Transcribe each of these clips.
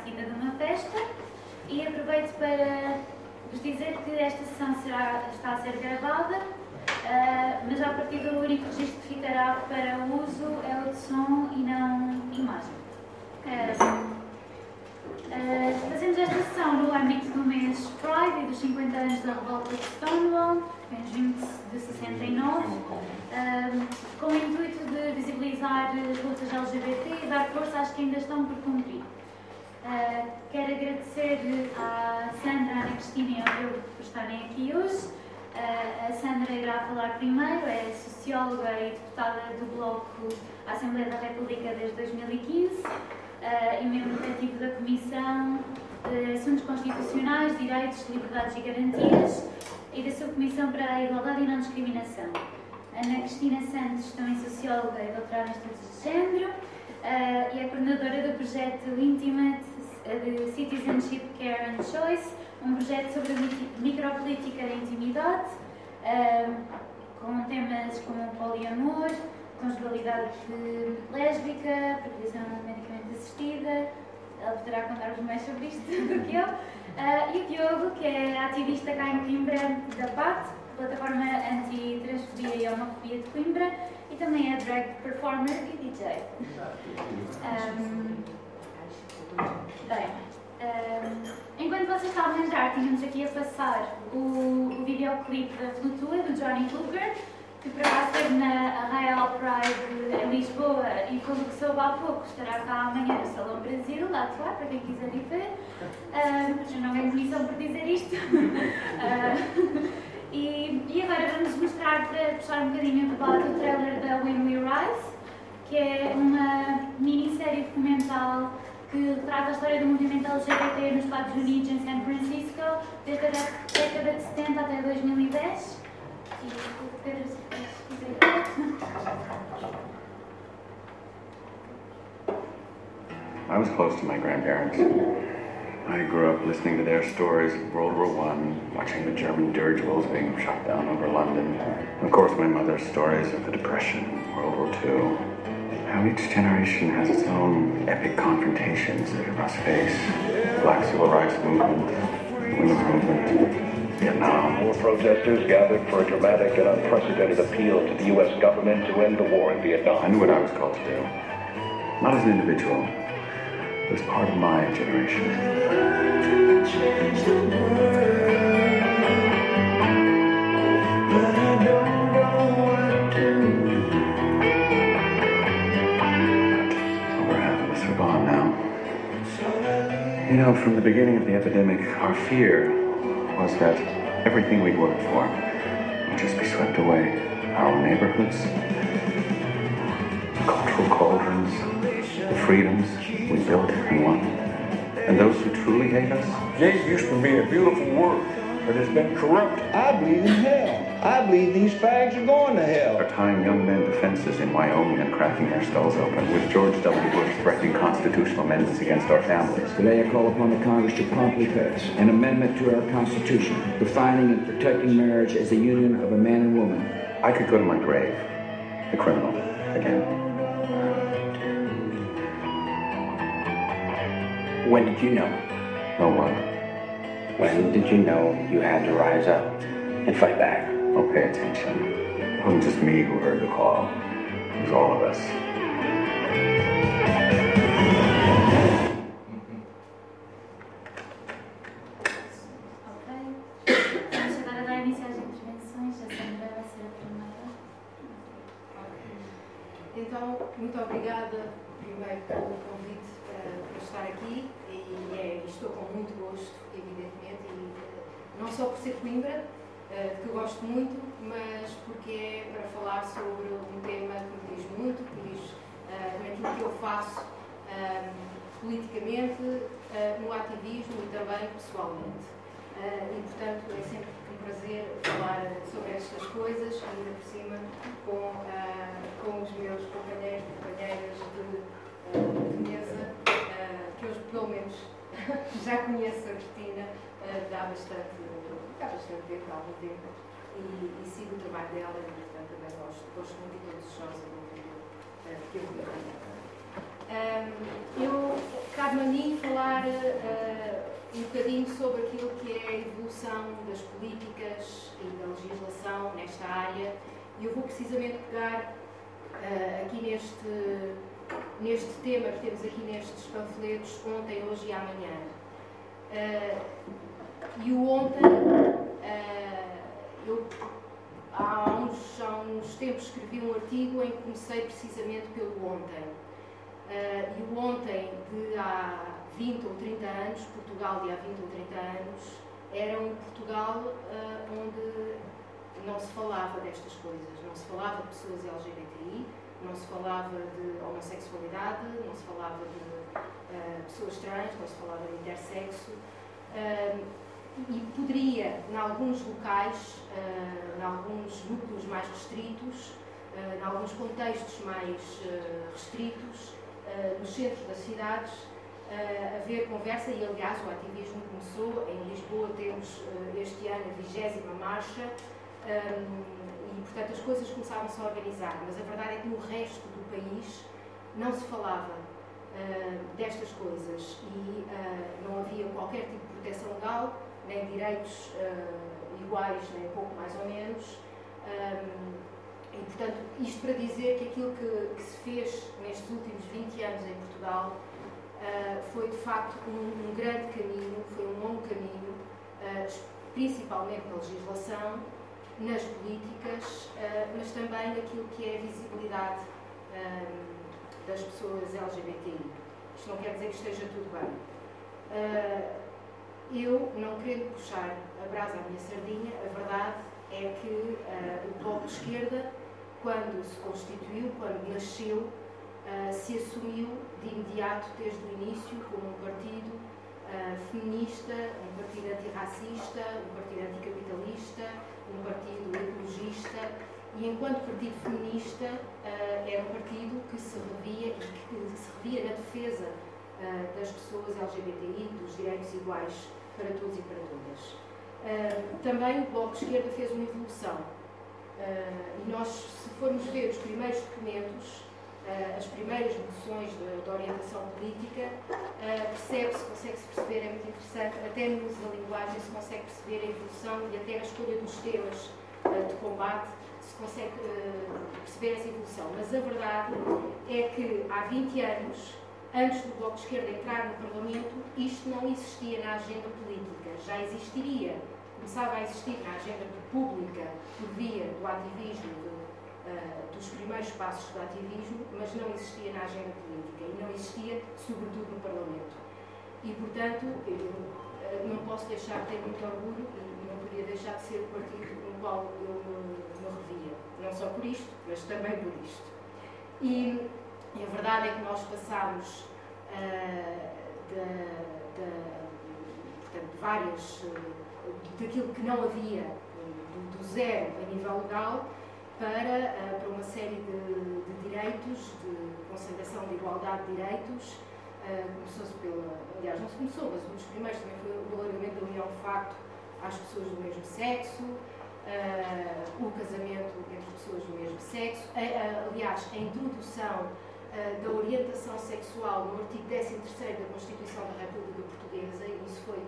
seguida de uma festa. E aproveito para vos dizer que esta sessão será, está a ser gravada, uh, mas a partir do único registro que ficará para uso é o de som e não imagem. Uh, uh, fazemos esta sessão no âmbito do mês Pride e dos 50 anos da revolta de Stonewall, em junho de 69, com o intuito de visibilizar as lutas LGBT e dar força às que ainda estão por cumprir. Uh, quero agradecer à Sandra, Ana Cristina e ao Diogo por estarem aqui hoje. Uh, a Sandra irá falar primeiro, é socióloga e deputada do Bloco à Assembleia da República desde 2015 uh, e membro efetivo da Comissão de Assuntos Constitucionais, Direitos, Liberdades e Garantias e da Subcomissão para a Igualdade e Não Discriminação. Ana Cristina Santos, também socióloga e doutorada em Estudos de Género, uh, e é coordenadora do projeto Intimate de Citizenship Care and Choice, um projeto sobre a micropolítica da intimidade, com temas como poliamor, conjugalidade lésbica, previsão medicamente assistida. Ela poderá contar-vos mais sobre isto do que eu. Uh, e o Diogo, que é ativista cá em Coimbra da PAT, Plataforma Anti-Transfobia e Homofobia de Coimbra, e também é drag performer e DJ. Um, bem, um, enquanto vocês estavam a entrar, tínhamos aqui a passar o, o videoclipe da Flutua, do Johnny Hooker, que por acaso esteve na Arraial Pride em Lisboa e, pelo que soube há pouco, estará cá amanhã no Salão Brasil, lá atuar, para quem quiser ir ver. Um, eu não ganho comissão por dizer isto. uh, e, e, agora vamos mostrar, para puxar um bocadinho o debate, o trailer da When We Rise, que é uma minissérie documental que a história do movimento LGBT nos Estados Unidos, em San Francisco, desde a década de 70 até 2010. E o Pedro, se. I was close to my grandparents. I grew up listening to their stories of World War One, watching the German dirigibles being shot down over London. Of course, my mother's stories of the Depression, World War II. How each generation has its own epic confrontations that it must face. Black Civil Rights Movement, Women's Movement, Vietnam. More protesters gathered for a dramatic and unprecedented appeal to the U.S. government to end the war in Vietnam. I knew what I was called to do. Not as an individual, but as part of my generation. You know, from the beginning of the epidemic, our fear was that everything we'd worked for would just be swept away. Our neighborhoods, the cultural cauldrons, the freedoms we built and won. And those who truly hate us, Gay used to be a beautiful word, but it's been corrupted. I believe in hell. I believe these fags are going to hell. are tying young men to fences in Wyoming and cracking their skulls open, with George W. Bush threatening constitutional amendments against our families. Today I call upon the Congress to promptly pass an amendment to our Constitution defining and protecting marriage as a union of a man and woman. I could go to my grave, a criminal, again. When did you know? No one. When did you know you had to rise up and fight back? Oh, pay attention. It wasn't just me who heard the call. It was all of us. Então, muito obrigada primeiro pelo convite para, para estar aqui e é, estou com muito gosto, evidentemente, e, eh, não só por ser Coimbra, eh, que eu gosto muito, mas porque é para falar sobre um tema que me diz muito, que diz eh, naquilo que eu faço eh, politicamente, eh, no ativismo e também pessoalmente. Eh, e, portanto, é sempre um prazer falar sobre estas coisas, ainda por cima com, com os meus companheiros e companheiras de, ah, mesa, que hoje pelo menos já conheço a Cristina uh, há bastante, há bastante tempo, há algum tempo, e, e sigo o trabalho dela e, portanto, também gosto, gosto muito de todos os nós uh, que eu um, eu, cabe-me a mim falar uh, um bocadinho sobre aquilo que é a evolução das políticas e da legislação nesta área. E eu vou precisamente pegar uh, aqui neste, neste tema que temos aqui nestes panfletos ontem, hoje e amanhã. Uh, e o ontem, eu há uns, há uns tempos escrevi um artigo em que comecei precisamente pelo ontem. Uh, e o ontem de há 20 ou 30 anos, Portugal de há 20 ou 30 anos, era um Portugal uh, onde não se falava destas coisas, não se falava de pessoas LGBTI, não se falava de homossexualidade, não se falava de uh, pessoas trans, não se falava de intersexo. E poderia, em alguns locais, em alguns núcleos mais restritos, em alguns contextos mais restritos, eh, nos centros das cidades haver conversa e, aliás, o ativismo começou. Em Lisboa temos este ano a vigésima marcha e, portanto, as coisas começaram-se a organizar. Mas a verdade é que no resto do país não se falava destas coisas e não havia qualquer tipo de proteção legal, nem direitos iguais, nem pouco mais ou menos. Um, e, portanto, isto para dizer que aquilo que, que, se fez nestes últimos 20 anos em Portugal uh, foi, de facto, um, um, grande caminho, foi um longo caminho, uh, principalmente na legislação, nas políticas, uh, mas também naquilo que é a visibilidade das pessoas LGBTI. Isto não quer dizer que esteja tudo bem. Eu, não querendo puxar a brasa à minha sardinha, a verdade é que uh, o Bloco de Esquerda quando se constituiu, quando nasceu, uh, se assumiu de imediato, desde o início, como um partido uh, feminista, um partido antirracista, um partido anticapitalista, um partido ecologista e enquanto partido feminista uh, era um partido que se revia que, se revia na defesa das pessoas LGBTI, dos direitos iguais para todos e para todas. também o Bloco de Esquerda fez uma evolução Uh, e nós, se formos ver os primeiros documentos, uh, as primeiras moções de, de orientação política, uh, percebe-se, consegue-se perceber, é muito interessante, até no uso da linguagem se consegue perceber a evolução e até a escolha dos temas de combate, se consegue perceber essa evolução. Mas a verdade é que há 20 anos, antes do Bloco de Esquerda entrar no Parlamento, isto não existia na agenda política, já existiria começava a existir na agenda pública por via do ativismo, de, uh, dos primeiros passos do ativismo, mas não existia na agenda política e não existia, sobretudo, no Parlamento. E, portanto, eu uh, não posso deixar de ter muito orgulho e não podia deixar de ser o partido no qual eu me, me revia. Não só por isto, mas também por isto. E, e a verdade é que nós passámos uh, de, de, portanto, várias daquilo que não havia do, do zero a nível legal para, uh, para uma série de, de, direitos, de concentração de igualdade de direitos. Começou-se pela. Aliás, não se começou, mas um dos primeiros também foi o alargamento da união de facto às pessoas do mesmo sexo, o casamento entre pessoas do mesmo sexo, aliás, a introdução da orientação sexual no artigo 13 da Constituição da República Portuguesa, e isso foi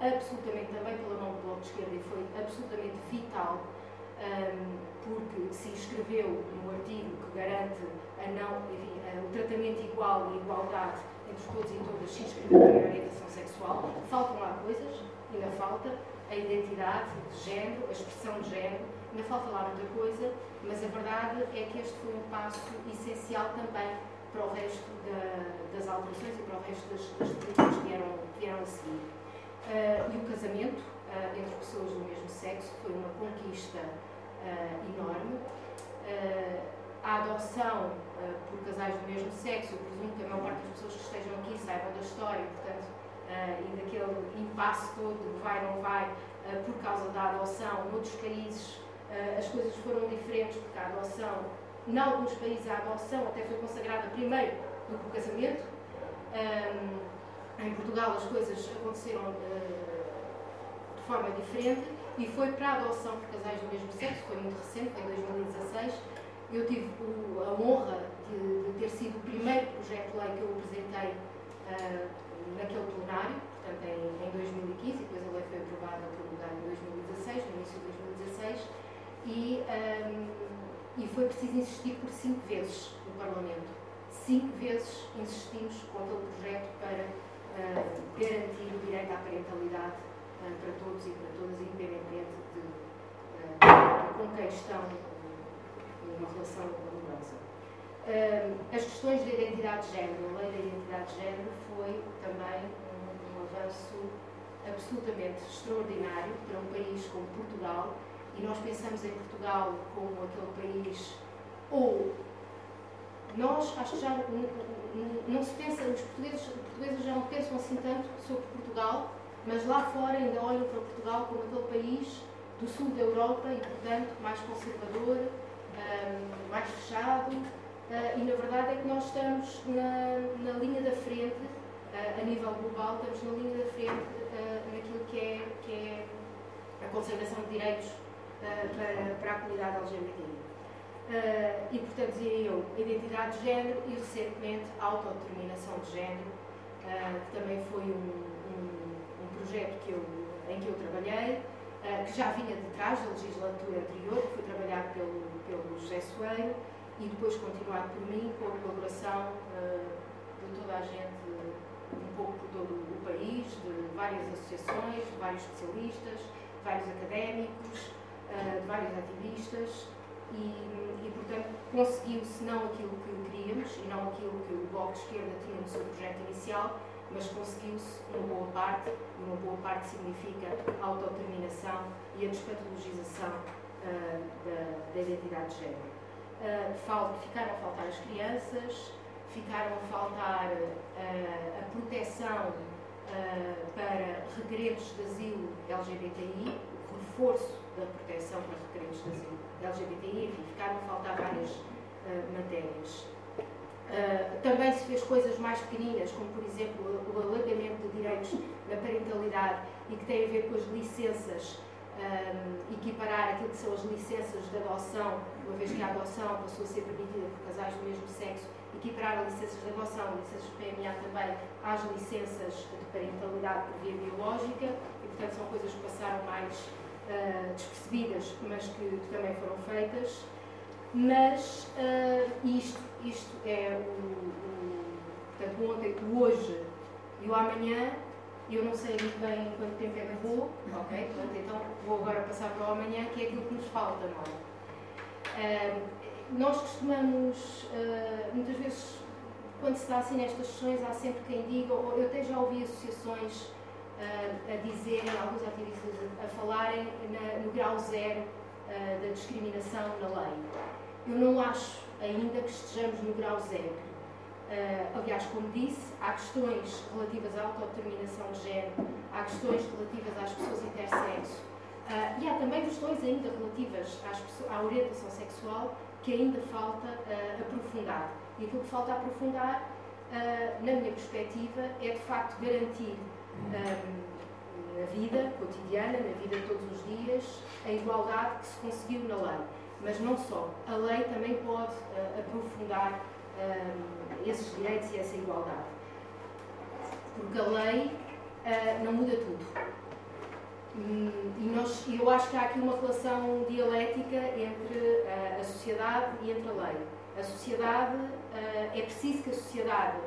absolutamente também pela mão do Bloco de Esquerda e foi absolutamente vital um, porque se inscreveu no artigo que garante a não, enfim, a, o tratamento igual e igualdade entre todos e todas se inscreveu na orientação sexual. Faltam lá coisas, ainda falta a identidade de género, a expressão de género, ainda falta lá muita coisa, mas a verdade é que este foi um passo essencial também para o resto da, das alterações e para o resto das, das políticas que vieram, vieram a seguir. Uh, e o casamento uh, entre pessoas do mesmo sexo foi uma conquista uh, enorme. a adoção por casais do mesmo sexo, eu presumo que a maior parte das pessoas que estejam aqui saibam da história, portanto, e daquele impasse todo vai ou não vai por causa da adoção. Noutros países as coisas foram diferentes, porque a adoção, em alguns países, a adoção até foi consagrada primeiro do que o casamento, em Portugal as coisas aconteceram uh, de forma diferente e foi para a adoção por casais do mesmo sexo, foi muito recente, foi em 2016. Eu tive a honra de, de, ter sido o primeiro projeto de lei que eu apresentei uh, naquele plenário, portanto em, em 2015, e depois a lei foi aprovada pelo lugar em 2016, no início de 2016, e, um, e foi preciso insistir por cinco vezes no Parlamento. Cinco vezes insistimos com aquele projeto para uh, garantir o direito à parentalidade uh, para todos e para todas, independentemente de, uh, com quem estão numa relação amorosa. as questões da identidade de género, a lei da identidade de género foi também um, um avanço absolutamente extraordinário para um país como Portugal, e nós pensamos em Portugal como aquele país, ou nós, acho que já não se pensa, os portugueses, os portugueses já não pensam assim tanto sobre Portugal, mas lá fora ainda olham para Portugal como aquele país do sul da Europa e, portanto, mais conservador, um, mais fechado. Uh, e na verdade é que nós estamos na, na linha da frente, uh, a nível global, estamos na linha da frente uh, naquilo que é, que é a conservação de direitos para, para a comunidade LGBTI. Uh, e, portanto, eu, identidade de género e, recentemente, autodeterminação de género, uh, que também foi um, um, um, projeto que eu, em que eu trabalhei, uh, que já vinha de trás da legislatura anterior, que foi trabalhado pelo, pelo José Soeiro e depois continuado por mim, com a colaboração de toda a gente, um pouco por todo o país, de várias associações, de vários especialistas, vários académicos, de vários ativistas e, e portanto, conseguiu-se não aquilo que queríamos e não aquilo que o Bloco de Esquerda tinha no seu projeto inicial, mas conseguiu-se uma boa parte, e uma boa parte significa a autodeterminação e a despatologização uh, da, da, identidade de género. Uh, ficaram a faltar as crianças, ficaram a faltar uh, a proteção para requerentes de asilo LGBTI, reforço da proteção para requerentes de LGBTI, enfim, ficaram a faltar várias uh, matérias. Uh, também se fez coisas mais pequeninas, como por exemplo o alargamento de direitos na parentalidade e que tem a ver com as licenças, um, eh, equiparar aquilo que são as licenças de adoção, uma vez que a adoção passou a ser permitida por casais do mesmo sexo, equiparar as licenças de adoção, licenças de PMA também, às licenças de parentalidade por via biológica, e portanto são coisas que passaram mais uh, despercebidas, mas que, que, também foram feitas. Mas uh, isto, isto é o, o, portanto, ontem, o hoje e o amanhã, eu não sei muito bem quanto tempo é que vou, ok? Portanto, então vou agora passar para o amanhã, que é aquilo que nos falta, não é? Uh, nós costumamos, muitas vezes, quando se está assim nestas sessões, há sempre quem diga, ou eu até já ouvi associações a dizerem, alguns ativistas a, falarem na, no grau zero uh, da discriminação na lei. Eu não acho ainda que estejamos no grau zero. Uh, aliás, como disse, há questões relativas à autodeterminação de género, há questões relativas às pessoas intersexo uh, e há também questões ainda relativas às, à orientação sexual que ainda falta aprofundar. E aquilo que falta aprofundar, na minha perspectiva, é de facto garantir na vida cotidiana, na vida de todos os dias, a igualdade que se conseguiu na lei. Mas não só. A lei também pode uh, aprofundar esses direitos e essa igualdade. Porque a lei uh, não muda tudo. Hum, e nós, eu acho que há aqui uma relação dialética entre uh, a sociedade e entre a lei. A sociedade, é preciso que a sociedade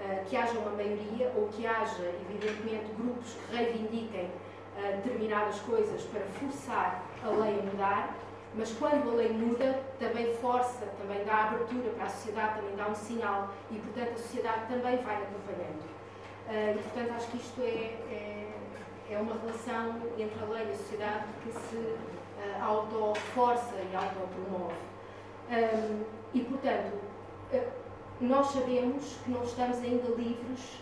eh, que haja uma maioria ou que haja, evidentemente, grupos que reivindiquem uh, determinadas coisas para forçar a lei a mudar, mas quando a lei muda, também força, também dá abertura para a sociedade, também dá um sinal e, portanto, a sociedade também vai acompanhando. Uh, e, portanto, acho que isto é, é, é, uma relação entre a lei e a sociedade que se uh, auto-força e auto-promove. Um, e, portanto, nós sabemos que não estamos ainda livres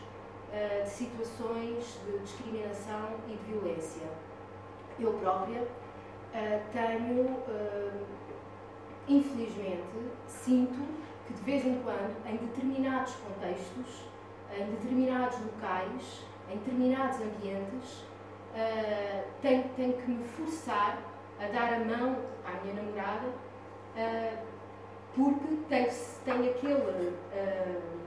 uh, de situações de discriminação e de violência. Eu própria uh, tenho, uh, infelizmente, sinto que de vez em quando, em determinados contextos, em determinados locais, em determinados ambientes, tenho, tenho que me forçar a dar a mão à minha namorada porque tenho, tenho aquele. Uh,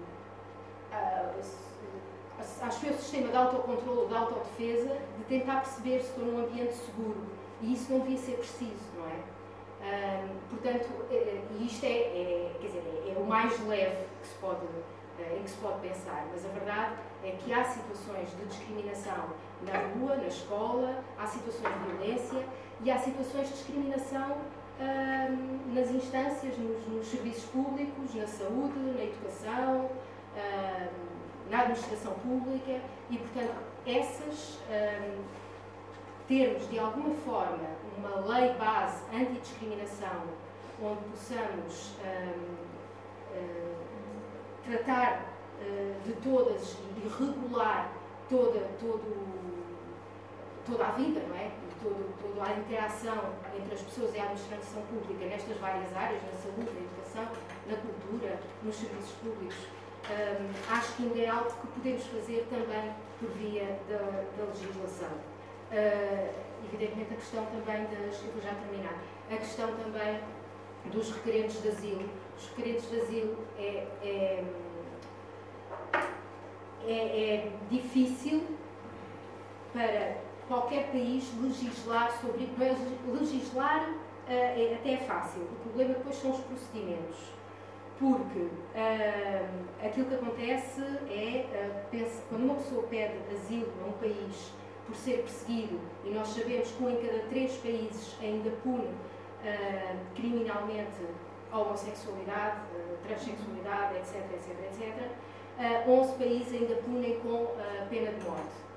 acho que é o sistema de autocontrole ou de autodefesa de tentar perceber se estou num ambiente seguro. E isso não devia ser preciso, não é? Um, portanto, e isto é, é, quer dizer, é, é, o mais leve que se pode, uh, em que se pode pensar, mas a verdade é que há situações de discriminação na rua, na escola, há situações de violência e há situações de discriminação nas instâncias, nos, nos, serviços públicos, na saúde, na educação, na administração pública e, portanto, essas termos de alguma forma uma lei base antidiscriminação onde possamos tratar de todas e regular toda, todo, toda a vida, não é? Todo, toda a interação entre as pessoas e a administração pública nestas várias áreas, na saúde, na educação, na cultura, nos serviços públicos. Um, acho que ainda é algo que podemos fazer também por via da, da legislação. Uh, evidentemente, a questão também das. Eu vou já terminar. A questão também dos requerentes de asilo. Os requerentes de asilo é, é, é, é difícil para qualquer país legislar sobre. Legislar uh, até é fácil. O problema depois são os procedimentos porque uh, aquilo que acontece é, uh, quando uma pessoa pede asilo a um país por ser perseguido, e nós sabemos que um em cada três países ainda pune criminalmente a homossexualidade, uh, transexualidade, etc, etc, etc, uh, 11 países ainda punem com pena de morte.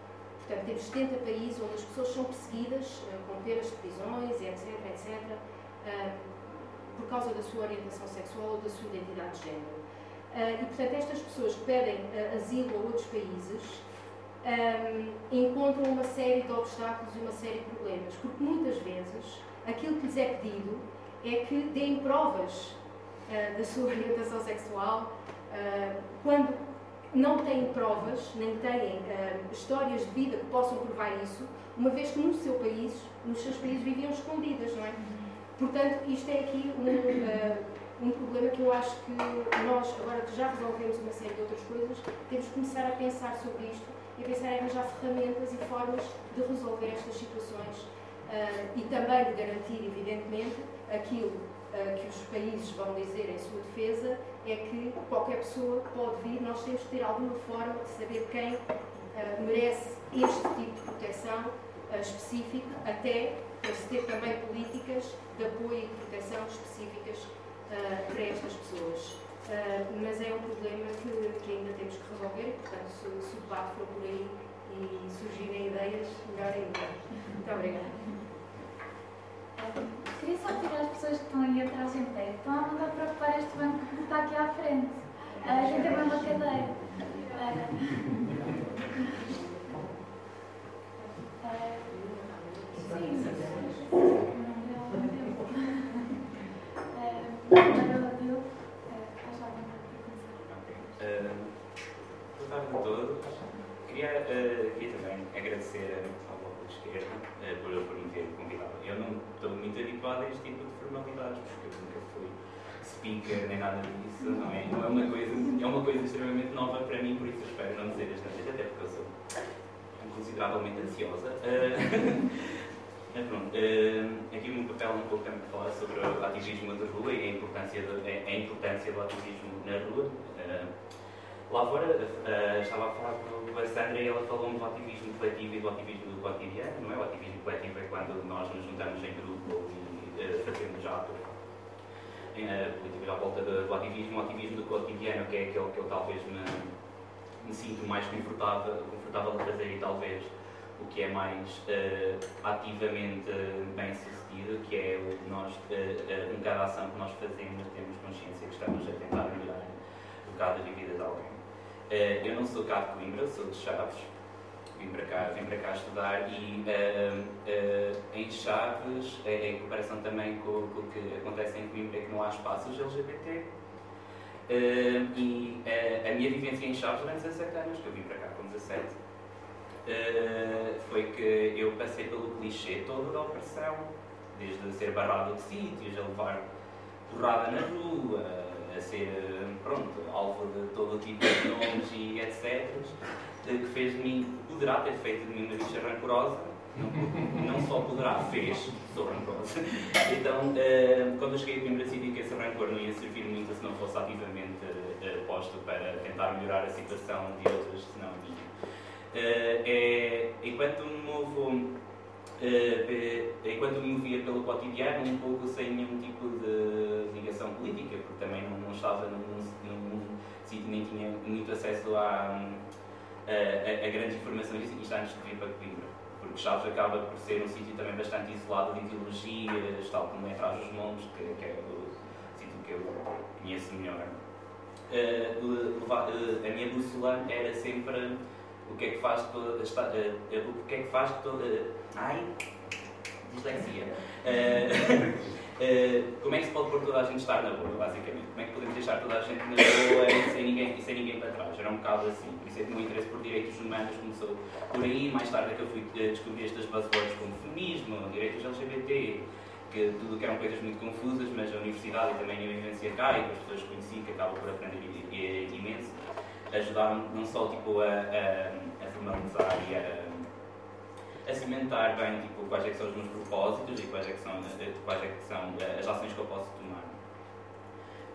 Portanto, temos 70 países onde as pessoas são perseguidas uh, com penas de prisões, etc, etc, por causa da sua orientação sexual ou da sua identidade de género. e, portanto, estas pessoas que pedem asilo a outros países encontram uma série de obstáculos e uma série de problemas, porque muitas vezes aquilo que lhes é pedido é que deem provas da sua orientação sexual, quando não têm provas, nem têm uh, histórias de vida que possam provar isso, uma vez que no seu país, nos seus países viviam escondidas, não é? Portanto, isto é aqui um, um problema que eu acho que nós, agora que já resolvemos uma série de outras coisas, temos que começar a pensar sobre isto e pensar em arranjar ferramentas e formas de resolver estas situações uh, e também de garantir, evidentemente, aquilo uh, que os países vão dizer em sua defesa é que qualquer pessoa pode vir, nós temos que ter alguma forma de saber quem uh, merece este tipo de proteção específica, até para se ter também políticas de apoio e proteção específicas para estas pessoas. Uh, mas é um problema que, que, ainda temos que resolver portanto, se, se o debate for por aí e surgirem ideias, melhor ainda. Muito obrigada. Uh, queria só tirar as pessoas que estão aí atrás em pé. Estão a mandar para ocupar este banco que está aqui à frente. Uh, a gente tem uma cadeira. sim. de todo. Queria, uh, queria também agradecer ao Bloco de Esquerda uh, por me ter convidado. Eu não estou muito habituado a este tipo de formalidades, porque eu nunca fui speaker nem nada disso. Não é, não é, uma, coisa, é uma coisa extremamente nova para mim, por isso espero não dizer as tantas, até porque eu sou consideravelmente ansiosa. Uh, mas pronto, uh, aqui o meu papel é um pouco também falar sobre o ativismo da rua e a importância, de, a, a importância do ativismo na rua. Uh, Lá fora, uh, estava a falar com a Sandra e ela falou do ativismo coletivo e do ativismo do cotidiano, não é? O ativismo coletivo é quando nós nos juntamos em grupo e uh, fazemos atos uh, políticos à volta do, do ativismo. O ativismo do cotidiano, que é aquele que eu talvez me, me sinto mais confortável, confortável a fazer e talvez o que é mais uh, ativamente bem sucedido, que é o que nós, uh, em cada ação que nós fazemos, temos consciência que estamos a tentar melhorar o bocado de vida de alguém. Uh, eu não sou cá de Coimbra, sou de Chaves. Vim para cá, vim para cá estudar e uh, uh, em Chaves, em comparação também com, com, o que acontece em Coimbra, que não há espaços LGBT. Uh, e uh, a minha vivência em Chaves durante 17 anos, que eu vim para cá com 17, uh, foi que eu passei pelo clichê todo da opressão, desde ser barrado de sítios, a levar porrada na rua, a ser, pronto, alvo de todo tipo de nomes e etc. Que fez de mim, poderá ter feito de mim uma bicha rancorosa, não, não só poderá, fez, sou rancorosa. Então, uh, quando eu cheguei a Coimbra, decidi que esse rancor não ia servir muito se não fosse ativamente uh, posto para tentar melhorar a situação de outros, senão a minha. Uh, é, enquanto movo Uh, enquanto me movia pelo cotidiano, um pouco sem nenhum tipo de ligação política, porque também não, não estava num, num, sítio nem tinha muito acesso a, a, a, a grandes informações, isto antes de vir para Coimbra. Porque Chaves acaba por ser um sítio também bastante isolado de ideologias, tal como é atrás dos montes, que, que é o sítio que eu conheço melhor. Uh, a minha bússola era sempre o que é que faz toda, está, uh, o que é que faz toda ai dislexia. Uh, como é que se pode pôr toda a gente estar na boa basicamente? Como é que podemos deixar toda a gente na boa e sem ninguém, e sem ninguém para trás? Era um bocado assim por isso é que o meu interesse por direitos humanos começou por aí. Mais tarde é que eu fui descobrir estas buzzwords como feminismo direitos LGBT que tudo que eram coisas muito confusas mas a universidade e também a vivência cá e as pessoas que conheci que acabam por aprender imenso ajudaram não só tipo, a, a, a formalizar e a, a cimentar bem tipo, quais é são os meus propósitos e quais é são, quais é são eh, as ações que eu posso tomar.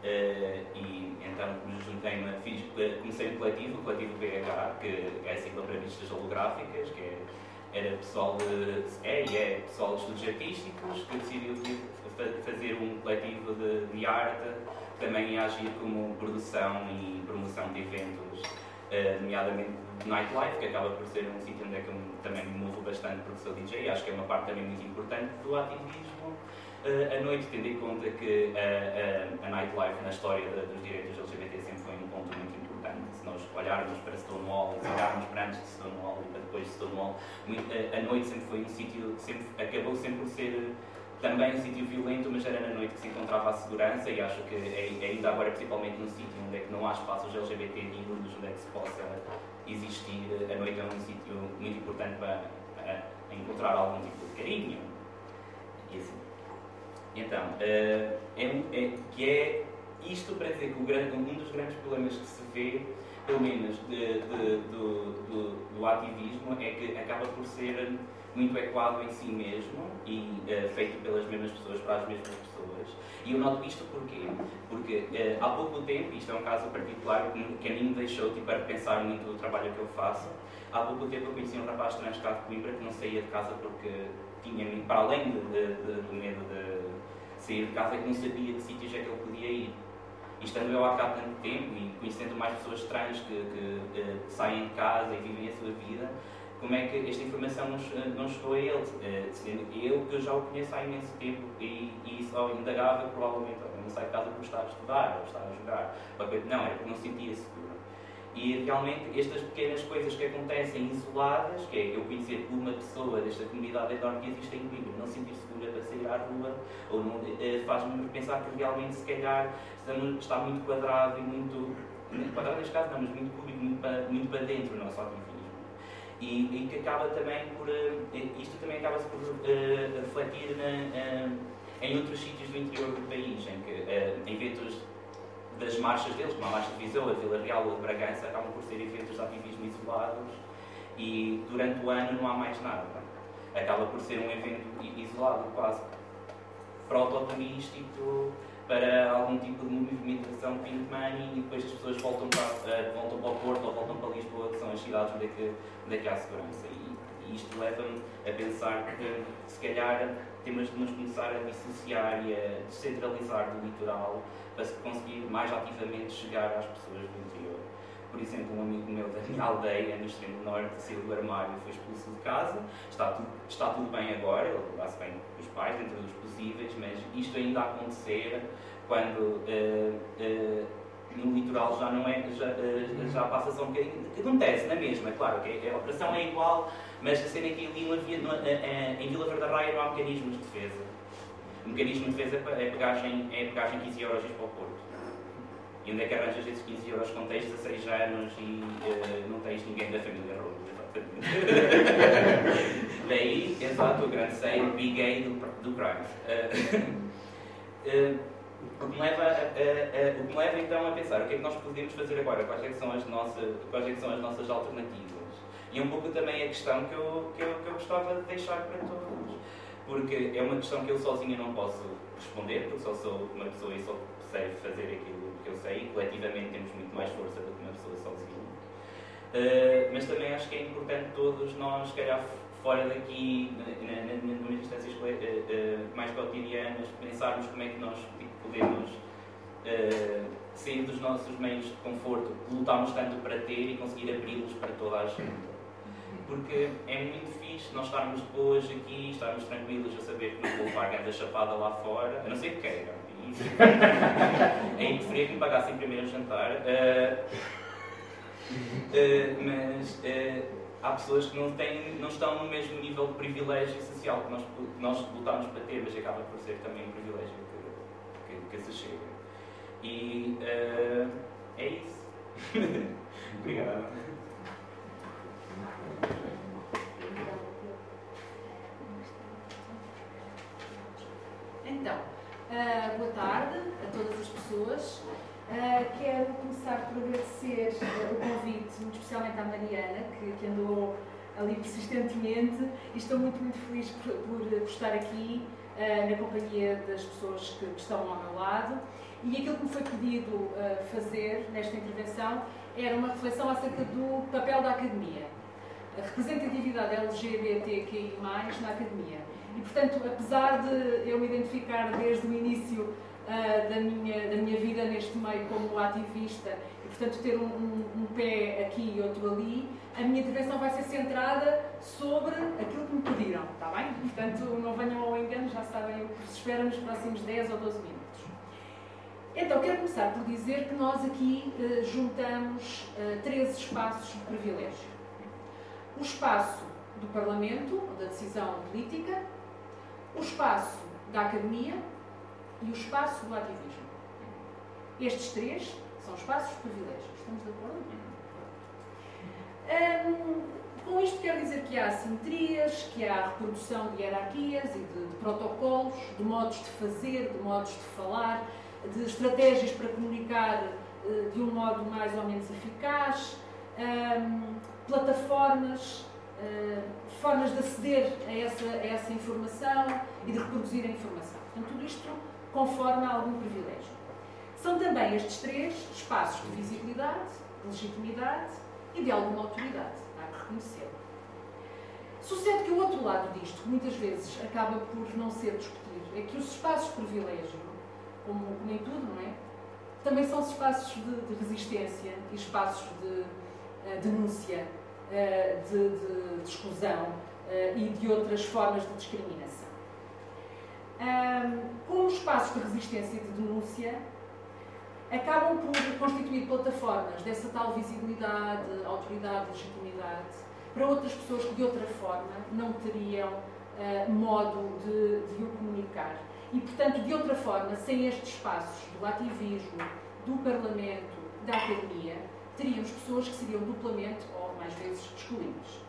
Uh, e então juntei-me, fiz, comecei um coletivo, o coletivo BH, que é a sigla para vistas holográficas, que é, era pessoal de, é é pessoal de estudos artísticos que decidiu fazer um coletivo de, de arte também agir como produção e promoção de eventos, uh, nomeadamente de nightlife, que acaba por ser um sítio onde é que eu também me movo bastante porque sou DJ, acho que é uma parte também muito importante do ativismo. Uh, a noite, tendo em conta que uh, a nightlife na história de, dos direitos LGBT sempre foi um ponto muito importante. Se nós olharmos para Stonewall, se olharmos para antes de Stonewall e para depois de Stonewall, muito, a noite sempre foi um sítio, sempre, acabou sempre por ser também um sítio violento, mas era na noite que se encontrava a segurança e acho que é, é ainda agora, principalmente num sítio onde é que não há espaços LGBT dignos, onde é que se possa existir, a noite é um sítio muito importante para, para encontrar algum tipo de carinho. E assim. Então, uh, é, é, que é isto para dizer que grande, um dos grandes problemas que se vê, pelo menos de, de, do, do, do ativismo, é que acaba por ser muito equado em si mesmo e uh, feito pelas mesmas pessoas para as mesmas pessoas. E eu noto isto porquê? Porque uh, há pouco tempo, isto é um caso particular que a mim me deixou tipo, a pensar muito o trabalho que eu faço, há pouco tempo eu conheci um rapaz trans cá de Coimbra que não saía de casa porque tinha, para além de, de, de, do medo de sair de casa, que não sabia de sítios é que ele podia ir. E estando eu há cá tanto tempo e conhecendo mais pessoas trans que, que, que saem de casa e vivem a sua vida, como é que esta informação não, não chegou a ele, eh, sendo eu que já o conheço há imenso tempo e, e só indagava provavelmente, não sai de casa por estar a estudar ou estar a jogar, não, era porque não sentia seguro. E realmente estas pequenas coisas que acontecem isoladas, que é eu conhecer uma pessoa desta comunidade enorme que existe em Coimbra, não sentir segura para sair à rua, ou eh, faz-me pensar que realmente se calhar está muito quadrado e muito, quadrado neste caso não, mas muito público, muito para, muito para dentro o nosso ativismo e, e que acaba também por. Uh, isto também acaba-se por uh, refletir na, uh, em outros sítios do interior do país, em que eventos das marchas deles, como a Marcha de Viseu, a Vila Real ou a Bragança, acabam por ser eventos de ativismo isolados e durante o ano não há mais nada. Acaba por ser um evento isolado, quase proto-turístico para algum tipo de movimentação de money e depois as pessoas voltam para, uh, voltam para o Porto ou voltam para Lisboa, que são as cidades onde é que, onde é que há segurança. E, e isto leva-me a pensar que se calhar temos de nos começar a dissociar e a descentralizar do litoral para se conseguir mais ativamente chegar às pessoas do interior. Por exemplo, um amigo meu da minha aldeia, no extremo norte, saiu do armário e foi expulso de casa. Está tudo, está tudo bem agora, ele dá-se bem com os pais, dentro dos possíveis, mas isto ainda acontecer quando uh, uh, no litoral já não é, já, uh, já passa só um bocadinho. Acontece na mesma, é claro, que a operação é igual, mas a cena é que ali não em Vila Verde da Raia não há mecanismos de defesa. O mecanismo de defesa é pegagem, é pegagem 15 euros para o Porto. E onde é que arranjas esses 15 euros com tens 16 anos e uh, não tens ninguém da família Rose? Daí, exato, o grande seio big do, do crime. Uh, o que, me leva o que leva então a pensar o que é que nós podemos fazer agora, quais é são as nossas, quais é são as nossas alternativas. E é um pouco também a questão que eu, que eu, que eu gostava de deixar para todos. Porque é uma questão que eu sozinha não posso responder, porque só sou uma pessoa e só sei fazer aquilo que eu sei, coletivamente temos muito mais força do que uma pessoa sozinha. Uh, mas também acho que é importante todos nós, se calhar fora daqui, nas instâncias uh, uh, mais cotidianas, pensarmos como é que nós tipo, podemos sair dos nossos meios de conforto, lutarmos tanto para ter e conseguir abri-los para toda a gente porque é muito fixe nós estarmos boas aqui, estarmos tranquilos a saber que não vou levar grande chapada lá fora, a não ser que queiram. Aí preferia que me pagassem primeiro o jantar. Uh, uh, mas uh, há pessoas que não, têm, não estão no mesmo nível de privilégio social que nós, que nós lutamos para ter, mas acaba por ser também um privilégio que, que, que se chega. E é isso. Obrigado. Então, uh, boa tarde a todas as pessoas. Uh, quero começar por agradecer uh, o convite, muito especialmente à Mariana, que, que, andou ali persistentemente, e estou muito, muito feliz por, por, por estar aqui na companhia das pessoas que, que, estão ao meu lado. E aquilo que me foi pedido fazer nesta intervenção era uma reflexão acerca do papel da academia, a representatividade LGBTQI, na academia. E, portanto, apesar de eu me identificar desde o início uh, da, minha, da minha vida neste meio como ativista e, portanto, ter um, um, um, pé aqui e outro ali, a minha intervenção vai ser centrada sobre aquilo que me pediram, está bem? Portanto, não venham ao engano, já sabem o que se espera nos próximos 10 ou 12 minutos. Então, quero começar por dizer que nós aqui uh, juntamos uh, três espaços de privilégio. O espaço do Parlamento, da decisão política, o espaço da academia e o espaço do ativismo. Estes três são espaços de privilégio. Estamos de acordo? Hum, com isto quero dizer que há assimetrias, que há reprodução de hierarquias e de, de, protocolos, de modos de fazer, de modos de falar, de estratégias para comunicar uh, de um modo mais ou menos eficaz, um, plataformas, formas de aceder a essa, a essa informação e de reproduzir a informação. Portanto, tudo isto conforme algum privilégio. São também estes três espaços de visibilidade, de legitimidade e de alguma autoridade. Há que reconhecê-lo. Sucede que o outro lado disto, que muitas vezes acaba por não ser discutido, é que os espaços de privilégio, como, como em tudo, não é? Também são espaços de, de resistência e espaços de uh, denúncia eh, de, de, de exclusão eh, e de outras formas de discriminação. Com os espaços de resistência e de denúncia, acabam por constituir plataformas dessa tal visibilidade, autoridade, legitimidade, para outras pessoas que de outra forma não teriam uh, modo de, de, o comunicar. E, portanto, de outra forma, sem estes espaços do ativismo, do Parlamento, da academia, teríamos pessoas que seriam duplamente às vezes excluídos.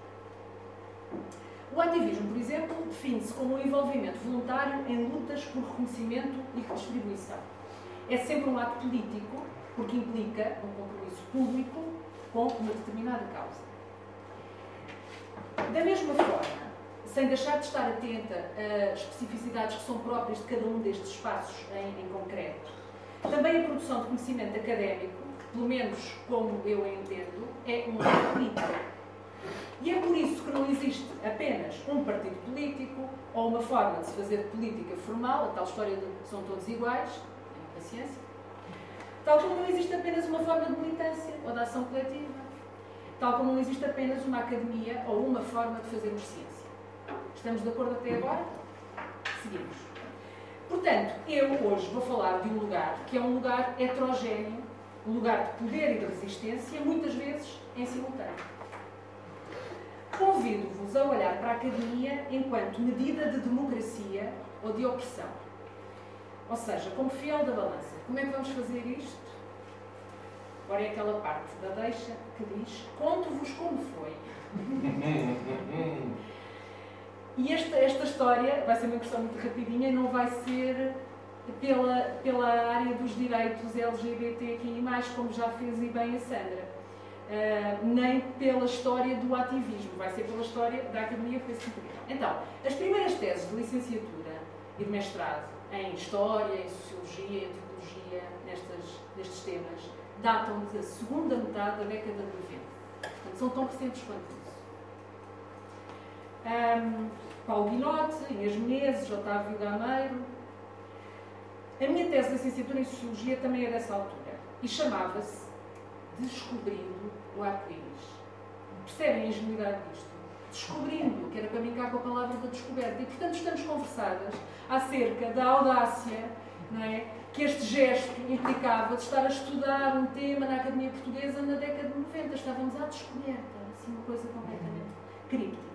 O ativismo, por exemplo, define-se como um envolvimento voluntário em lutas por reconhecimento e redistribuição. É sempre um ato político, porque implica um compromisso público com uma determinada causa. Da mesma forma, sem deixar de estar atenta a especificidades que são próprias de cada um destes espaços em, em concreto, também a produção de conhecimento académico pelo menos como eu entendo, é um político. E é por isso que não existe apenas um partido político ou uma forma de se fazer política formal, a tal história de são todos iguais, é paciência, tal como não existe apenas uma forma de militância ou de ação coletiva, tal como não existe apenas uma academia ou uma forma de fazermos ciência. Estamos de acordo até agora? Seguimos. Portanto, eu hoje vou falar de um lugar que é um lugar heterogéneo um lugar de poder e de resistência, muitas vezes em simultâneo. Convido-vos a olhar para a academia enquanto medida de democracia ou de opressão. Ou seja, como fiel da balança. Como é que vamos fazer isto? Agora é aquela parte da deixa que diz: Conto-vos como foi. e esta, esta história vai ser uma questão muito rapidinha, não vai ser pela, pela área dos direitos LGBTQI, como já fez e bem a Sandra. Uh, nem pela história do ativismo, vai ser pela história da Academia Fez Então, as primeiras teses de licenciatura e de mestrado em História, em Sociologia, em Antropologia, nestas, nestes temas, datam da segunda metade da década de 90. Portanto, são tão recentes quanto isso. Um, Paulo Guinote, Inês Menezes, Otávio Gameiro, a minha tese de licenciatura em Sociologia também é dessa altura e chamava-se Descobrindo o Arco-Íris. Percebem a ingenuidade disto? Descobrindo, que era para brincar com a palavra da descoberta. E, portanto, estamos conversadas acerca da audácia não é, que este gesto implicava de estar a estudar um tema na Academia Portuguesa na década de 90. Estávamos à descoberta, assim, uma coisa completamente críptica.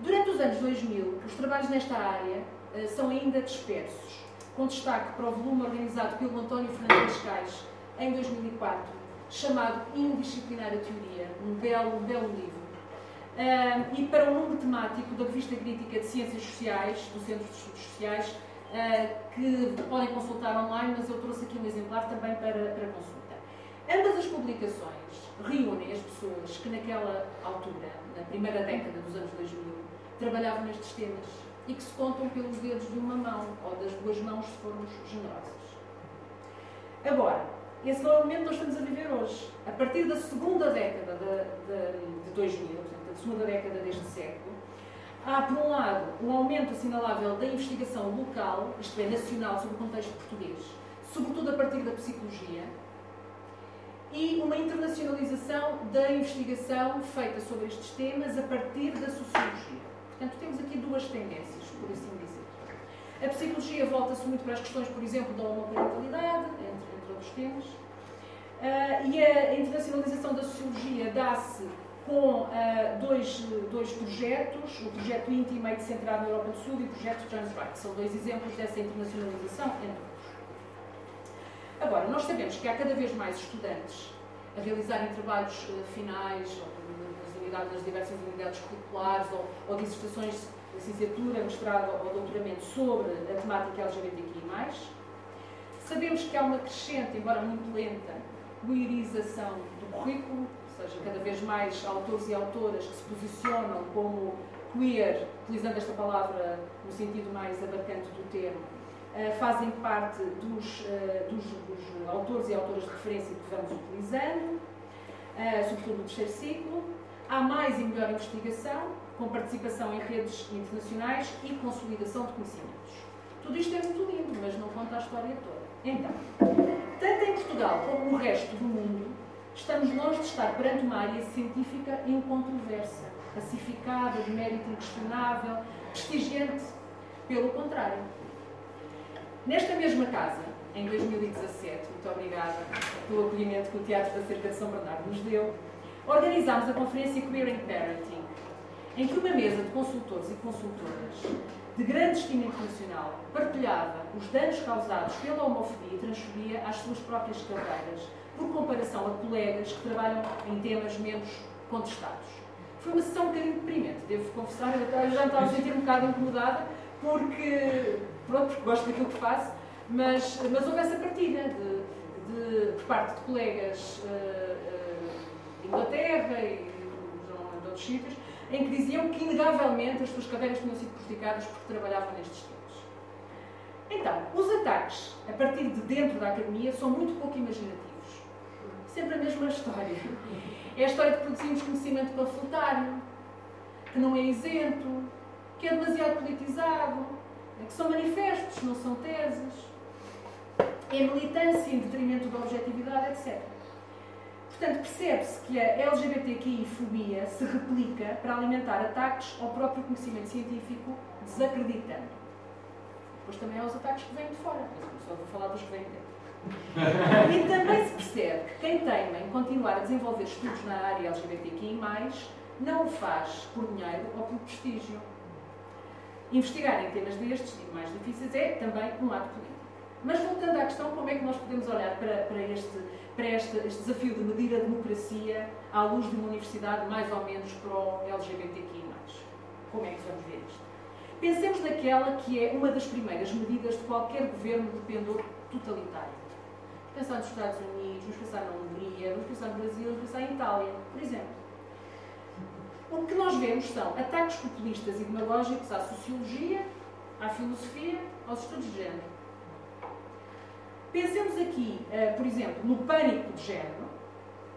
Durante os anos 2000, os trabalhos nesta área são ainda dispersos, com destaque para o volume organizado pelo António Fernandes Cais em 2004, chamado Indisciplinar a Teoria, um belo, belo livro, uh, e para o número temático da Revista Crítica de Ciências Sociais, do Centro de Estudos Sociais, uh, que podem consultar online, mas eu trouxe aqui um exemplar também para, para consulta. Ambas as publicações reúnem as pessoas que naquela altura, na primeira década dos anos 2000, trabalhavam nestes temas e que se contam pelos dedos de uma mão, ou das duas mãos se formos generosos. Agora, esse é o momento que nós estamos a viver hoje. A partir da segunda década de, de, de 2000, portanto, da segunda década deste século, há, por um lado, um aumento assinalável da investigação local, isto é, nacional, sobre o contexto português, sobretudo a partir da psicologia, e uma internacionalização da investigação feita sobre estes temas a partir da sociologia. Portanto, temos aqui duas tendências, por assim dizer. A psicologia volta-se muito para as questões, por exemplo, da homoparentalidade, entre, entre outros temas, uh, e a internacionalização da sociologia dá-se com uh, dois, dois projetos, o projeto Intimate centrado na Europa do Sul e o projeto Transright. São dois exemplos dessa internacionalização, entre outros. Agora, nós sabemos que há cada vez mais estudantes a realizarem trabalhos uh, finais, unidade, nas diversas unidades curriculares ou, ou dissertações licenciatura, mestrado ou doutoramento sobre a temática LGBTQI+. Sabemos que há uma crescente, embora muito lenta, queerização do currículo, ou seja, cada vez mais autores e autoras que se posicionam como queer, utilizando esta palavra no sentido mais abarcante do termo, uh, fazem parte dos, uh, dos, dos, autores e autoras de referência que vamos utilizando, uh, sobretudo no terceiro ciclo. Há mais e melhor investigação, com participação em redes internacionais e consolidação de conhecimentos. Tudo isto é muito lindo, mas não conta a história toda. Então, tanto em Portugal como no resto do mundo, estamos longe de estar perante uma área científica incontroversa, pacificada, de mérito inquestionável, prestigiante. Pelo contrário. Nesta mesma casa, em 2017, muito obrigada pelo acolhimento que o Teatro da Cerca de São Bernardo nos deu, organizámos a conferência Queer in Parenting, em que uma mesa de consultores e consultoras de grande estima internacional partilhava os danos causados pela homofobia e transfobia às suas próprias carreiras, por comparação a colegas que trabalham em temas menos contestados. Foi uma sessão um bocadinho deprimente, devo confessar, eu já me estava a sentir um bocado incomodada, porque, pronto, porque gosto daquilo que faço, mas, mas houve essa partilha de, de, por parte de colegas uh, uh, de Inglaterra e de, de outros sítios, em que diziam que, inegavelmente, as suas carreiras tinham sido prejudicadas porque trabalhavam nestes temas. Então, os ataques a partir de dentro da academia são muito pouco imaginativos. Sempre a mesma história. É a história de produzirmos conhecimento panfletário, que não é isento, que é demasiado politizado, que são manifestos, não são teses, é militância em detrimento da objetividade, etc. Portanto, percebe-se que a LGBTQI-fobia se replica para alimentar ataques ao próprio conhecimento científico, desacreditando. Depois também há os ataques que vêm de fora, mas só vou falar dos que vêm de dentro. e também se percebe que quem teima em continuar a desenvolver estudos na área LGBTQI, não o faz por dinheiro ou por prestígio. Investigar em temas destes e mais difíceis é também um ato político. Mas voltando à questão, como é que nós podemos olhar para, para, este, para este, este desafio de medir a democracia à luz de uma universidade mais ou menos pró-LGBTQI+. Como é que vamos ver isto? Pensemos naquela que é uma das primeiras medidas de qualquer governo de pendor totalitário. Pensar nos Estados Unidos, vamos pensar na Hungria, vamos pensar no Brasil, vamos pensar em Itália, por exemplo. O que nós vemos são ataques populistas e demagógicos à sociologia, à filosofia, aos estudos de género. Pensemos aqui, uh, por exemplo, no pânico de género,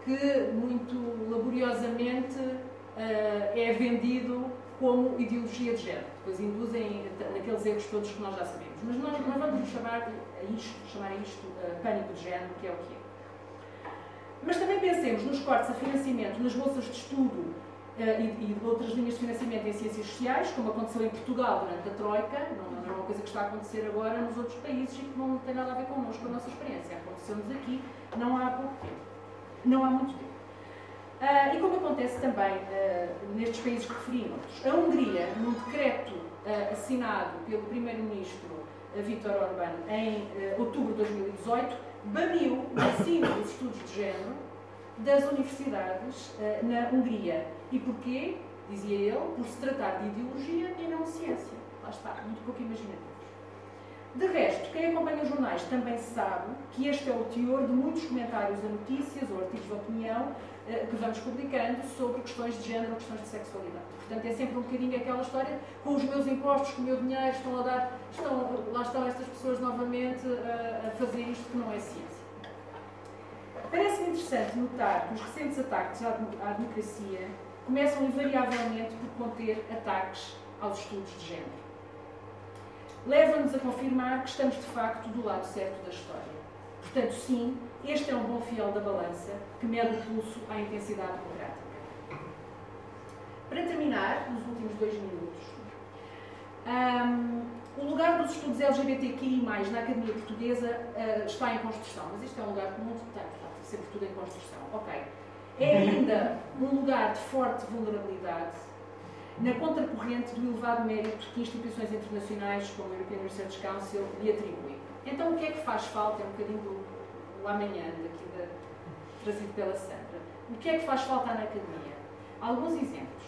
que muito laboriosamente uh, é vendido como ideologia de género. Depois induzem naqueles erros todos que nós já sabemos. Mas nós não vamos chamar a isto, chamar a isto pânico de género, que é o que é. Mas também pensemos nos cortes a financiamento nas bolsas de estudo e, e de outras linhas de financiamento em ciências sociais, como aconteceu em Portugal durante a Troika, não, não é uma coisa que está a acontecer agora nos outros países e que não tem nada a ver connosco, com a nossa experiência. Aconteceu-nos aqui não há pouco tempo. Não há muito tempo. Uh, e como acontece também uh, nestes países que referimos, a Hungria, num decreto uh, assinado pelo Primeiro-Ministro Vítor Orbán em outubro de 2018, baniu o ensino dos estudos de género das universidades na Hungria. E porquê? Dizia ele, por se tratar de ideologia e não de ciência. Lá está, muito pouco imaginativo. De resto, quem acompanha os jornais também sabe que este é o teor de muitos comentários a notícias ou artigos de opinião eh, que vamos publicando sobre questões de género ou questões de sexualidade. Portanto, é sempre um bocadinho aquela história, com os meus impostos, com o meu dinheiro, estão a dar, estão, lá estão estas pessoas novamente a, a fazer isto que não é ciência. Parece-me interessante notar que os recentes ataques à, democracia começam invariavelmente por conter ataques aos estudos de género leva-nos a confirmar que estamos de facto do lado certo da história. Portanto, sim, este é um bom fiel da balança que mede o pulso à intensidade democrática. Para terminar, nos últimos dois minutos, um, o lugar dos estudos LGBTQI+, na Academia Portuguesa, uh, está em construção, mas isto é um lugar que não portanto, sempre tudo em construção. Ok. É ainda um lugar de forte vulnerabilidade na contracorrente do elevado mérito que instituições internacionais como a European Research Council lhe atribuem. Então, o que é que faz falta? É um bocadinho do, do amanhã, daqui da, trazido pela Sandra. O que é que faz falta na academia? Alguns exemplos.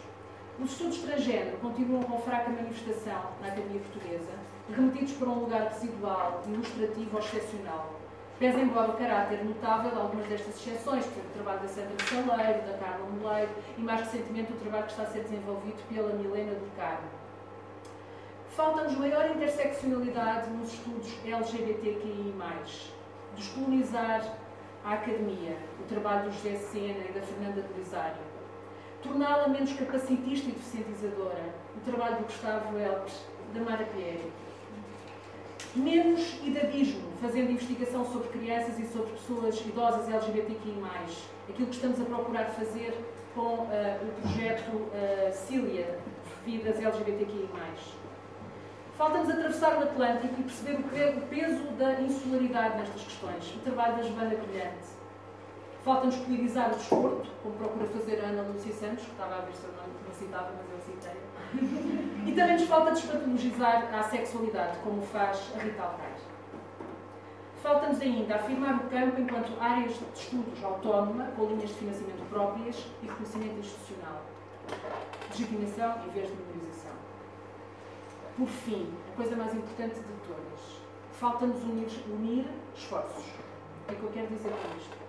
Os estudos transgênero continuam com fraca manifestação na Academia Portuguesa, remetidos para um lugar residual, ilustrativo ou excepcional, pese embora o caráter notável de algumas destas exceções, por o trabalho da Sandra Saleiro, da Carla Moleiro e, mais recentemente, o trabalho que está a ser desenvolvido pela Milena do Carmo. Falta-nos maior interseccionalidade nos estudos LGBTQI+, descolonizar a academia, o trabalho do José Sena e da Fernanda Belisário, torná-la menos capacitista e deficientizadora, o trabalho do Gustavo Elpes, da Mara Pieri, menos idadismo, fazendo investigação sobre crianças e sobre pessoas idosas LGBTQI+, aquilo que estamos a procurar fazer com uh, o projeto uh, Cília, Vidas LGBTQI+. Falta-nos atravessar o Atlântico e perceber o peso da insularidade nestas questões, o trabalho da Giovanna Brilhante. Falta-nos politizar o desporto, como procura fazer a Ana Lúcia Santos, que estava a ver se eu não tinha citado, mas eu citei. e também nos falta despatologizar a sexualidade, como faz a Rita Alcaide. Falta-nos ainda afirmar o campo enquanto áreas de estudos autónoma, com linhas de financiamento próprias e reconhecimento institucional. Legitimação em vez de memorização. Por fim, a coisa mais importante de todas, falta-nos unir, unir esforços. O que é que eu quero dizer com isto?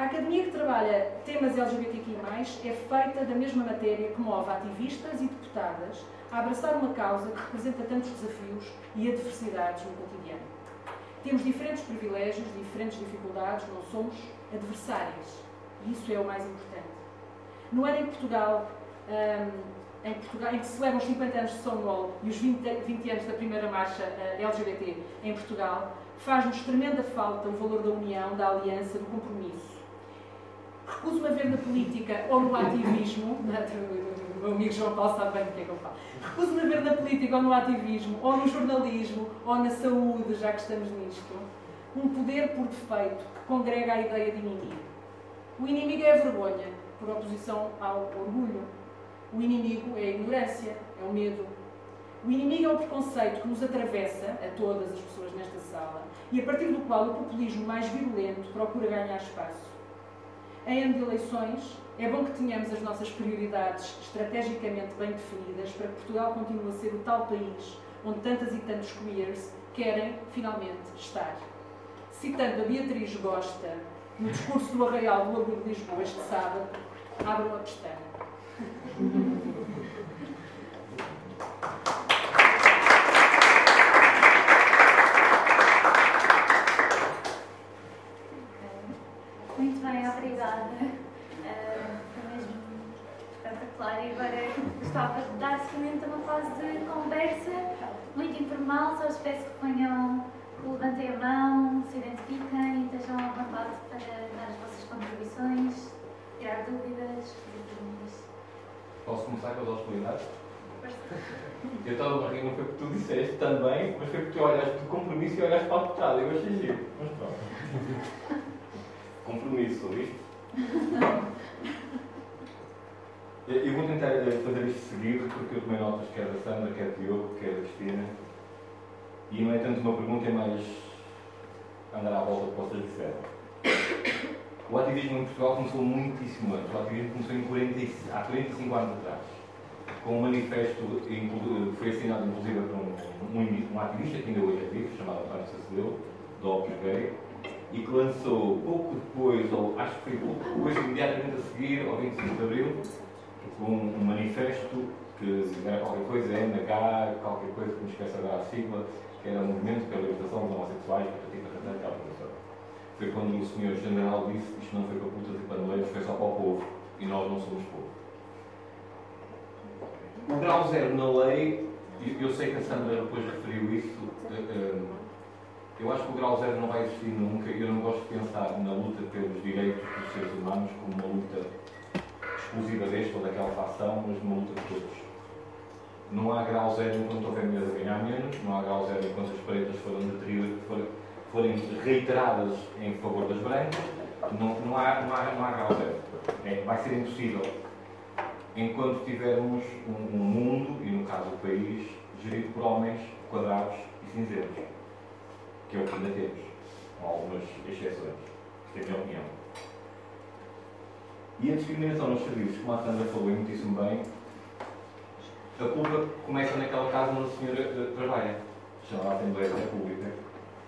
A academia que trabalha temas LGBTQI+, é feita da mesma matéria que move ativistas e deputadas a abraçar uma causa que representa tantos desafios e adversidades no cotidiano. Temos diferentes privilégios, diferentes dificuldades, não somos adversárias. E isso é o mais importante. No ano em Portugal, um, em Portugal, em que se celebram os 50 anos de Stonewall e os 20, 20 anos da primeira marcha uh, LGBT em Portugal, faz-nos tremenda falta o valor da união, da aliança, do compromisso. Recuso-me a ver na política ou no ativismo, o meu amigo João Paulo sabe bem do que é que eu falo, recuso-me a ver na política ou no ativismo, ou no jornalismo, ou na saúde, já que estamos nisto, um poder por defeito que congrega a ideia de inimigo. O inimigo é a vergonha, por oposição ao orgulho o inimigo é a ignorância, é o medo. O inimigo é o preconceito que nos atravessa, a todas as pessoas nesta sala, e a partir do qual o populismo mais virulento procura ganhar espaço. Em ano de eleições, é bom que tenhamos as nossas prioridades estrategicamente bem definidas para que Portugal continue a ser o tal país onde tantas e tantos queers querem finalmente estar. Citando a Beatriz Gosta, no discurso do Arraial do Lago de Lisboa este sábado, abram a pestana. Muito bem, obrigada. Uh, foi mesmo espetacular e agora gostava de dar seguimento a uma fase de conversa muito informal, só espécie que ponham, levantem a mão, se identifiquem e estejam à vontade para dar as vossas contribuições, tirar dúvidas, fazer perguntas. Posso começar com as hostilidades? Eu estava a rir, não foi porque tu disseste também, mas foi porque tu olhaste do compromisso e olhaste para a putada. Eu achei giro, mas pronto. compromisso, ouviste? Eu vou tentar fazer isto seguido, porque eu tomei notas quer da Sandra, quer do Diogo, quer da Cristina. E não é tanto uma pergunta, é mais andar à volta do que vocês disseram. O ativismo em Portugal começou muitíssimo antes. O ativismo começou em 40, há 45 anos atrás, com um manifesto que foi assinado inclusive por um, um, um, ativista que ainda hoje é vivo, chamado António Sacedeu, do Opus Gay, e que lançou pouco depois, ou acho que foi pouco depois, imediatamente a seguir, ao 25 de Abril, com um manifesto que era qualquer coisa, MH, qualquer coisa que me esqueça agora a sigla, que era o Movimento pela Libertação dos Homossexuais, para aquela professora. Foi quando o senhor general disse isto não foi para putas e paneleiros, foi só para o povo, e nós não somos povo. O grau zero na lei, eu sei que a Sandra depois referiu isso, eu acho que o grau zero não vai existir nunca, eu não gosto de pensar na luta pelos direitos dos seres humanos como uma luta exclusiva deste ou daquela facção, mas uma luta de todos. Não há grau zero enquanto houver mulheres a ganhar menos, não há grau zero enquanto as pretas forem, forem, forem reiteradas em favor das brancas, não, não, há, não, há, não há zero. É, vai ser impossível enquanto tivermos um, um mundo, e no caso o país, gerido por homens quadrados e cinzentos, que é o que ainda temos, com algumas exceções. Esta é a minha opinião. E a discriminação nos serviços, como a Sandra falou muitíssimo bem, a culpa começa naquela casa onde a senhora uh, trabalha, chamada Assembleia da República,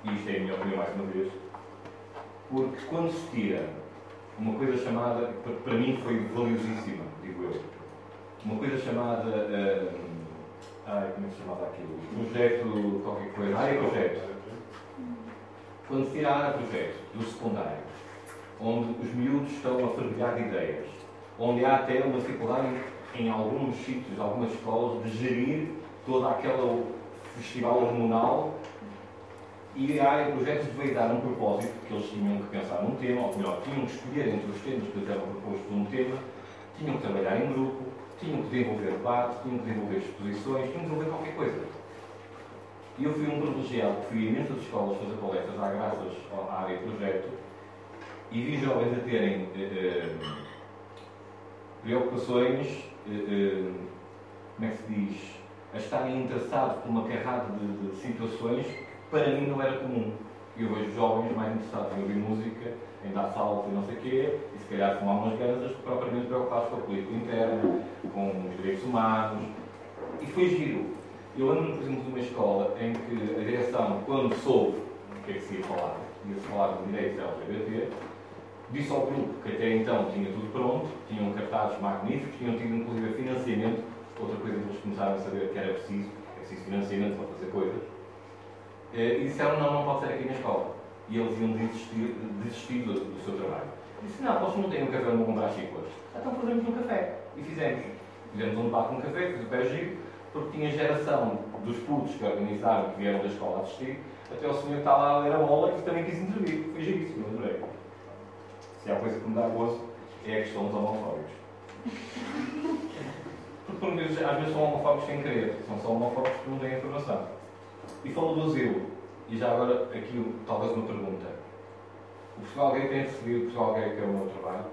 e isto é a minha opinião mais uma vez, porque quando se tira uma coisa chamada, para mim foi valiosíssima, digo eu, uma coisa chamada, uh, ai, como é que se chamava aquilo? Projeto, qualquer coisa, área projeto. Quando se tira a área projeto do secundário, onde os miúdos estão a fervilhar de ideias, onde há até uma dificuldade em, alguns sítios, algumas escolas, de gerir todo aquele festival hormonal e a área de projetos veio dar um propósito, que eles tinham que pensar num tema, ou melhor, tinham que escolher entre os temas que lhes eram propostos num tema, tinham que trabalhar em grupo, tinham que desenvolver debate, tinham que desenvolver exposições, tinham que desenvolver qualquer coisa. E eu fui um privilegiado, fui a imensas escolas fazer palestras, à graças à área de projeto, e vi jovens a terem eh, eh, preocupações, eh, como é que se diz, a estarem interessados por uma carrada de, de, situações para mim não era comum. Eu vejo jovens mais interessados em ouvir música, em dar salto e não sei o quê, e se calhar fumar umas gansas, propriamente preocupados com a política interna, com os direitos humanos. E foi giro. Eu lembro-me, por exemplo, de uma escola em que a direção, quando soube o que é que se ia falar, ia-se falar de direitos LGBT, disse ao grupo que até então tinha tudo pronto, tinham cartazes magníficos, tinham tido inclusive financiamento, outra coisa que eles começaram a saber que era preciso, é preciso financiamento para fazer coisas, e disseram não, não pode ser aqui na escola. E eles iam desistir, desistir do, do seu trabalho. Disse, não, vocês não têm um café onde comprar xícaras. Então fazemos um café. E fizemos. Fizemos um debate com um café, fiz o pé giro, porque tinha geração dos putos que organizaram, que vieram da escola assistir, até o senhor que a ler a bola e também quis intervir. Foi giríssimo, adorei. Se há coisa que me dá gozo, é a questão dos homofóbicos. Porque por vezes, às vezes são homofóbicos sem querer, são só homofóbicos que não têm informação. E falou do asilo. E já agora, aqui talvez uma pergunta. O Portugal Gay tem recebido, o Portugal Gay, que é o meu trabalho,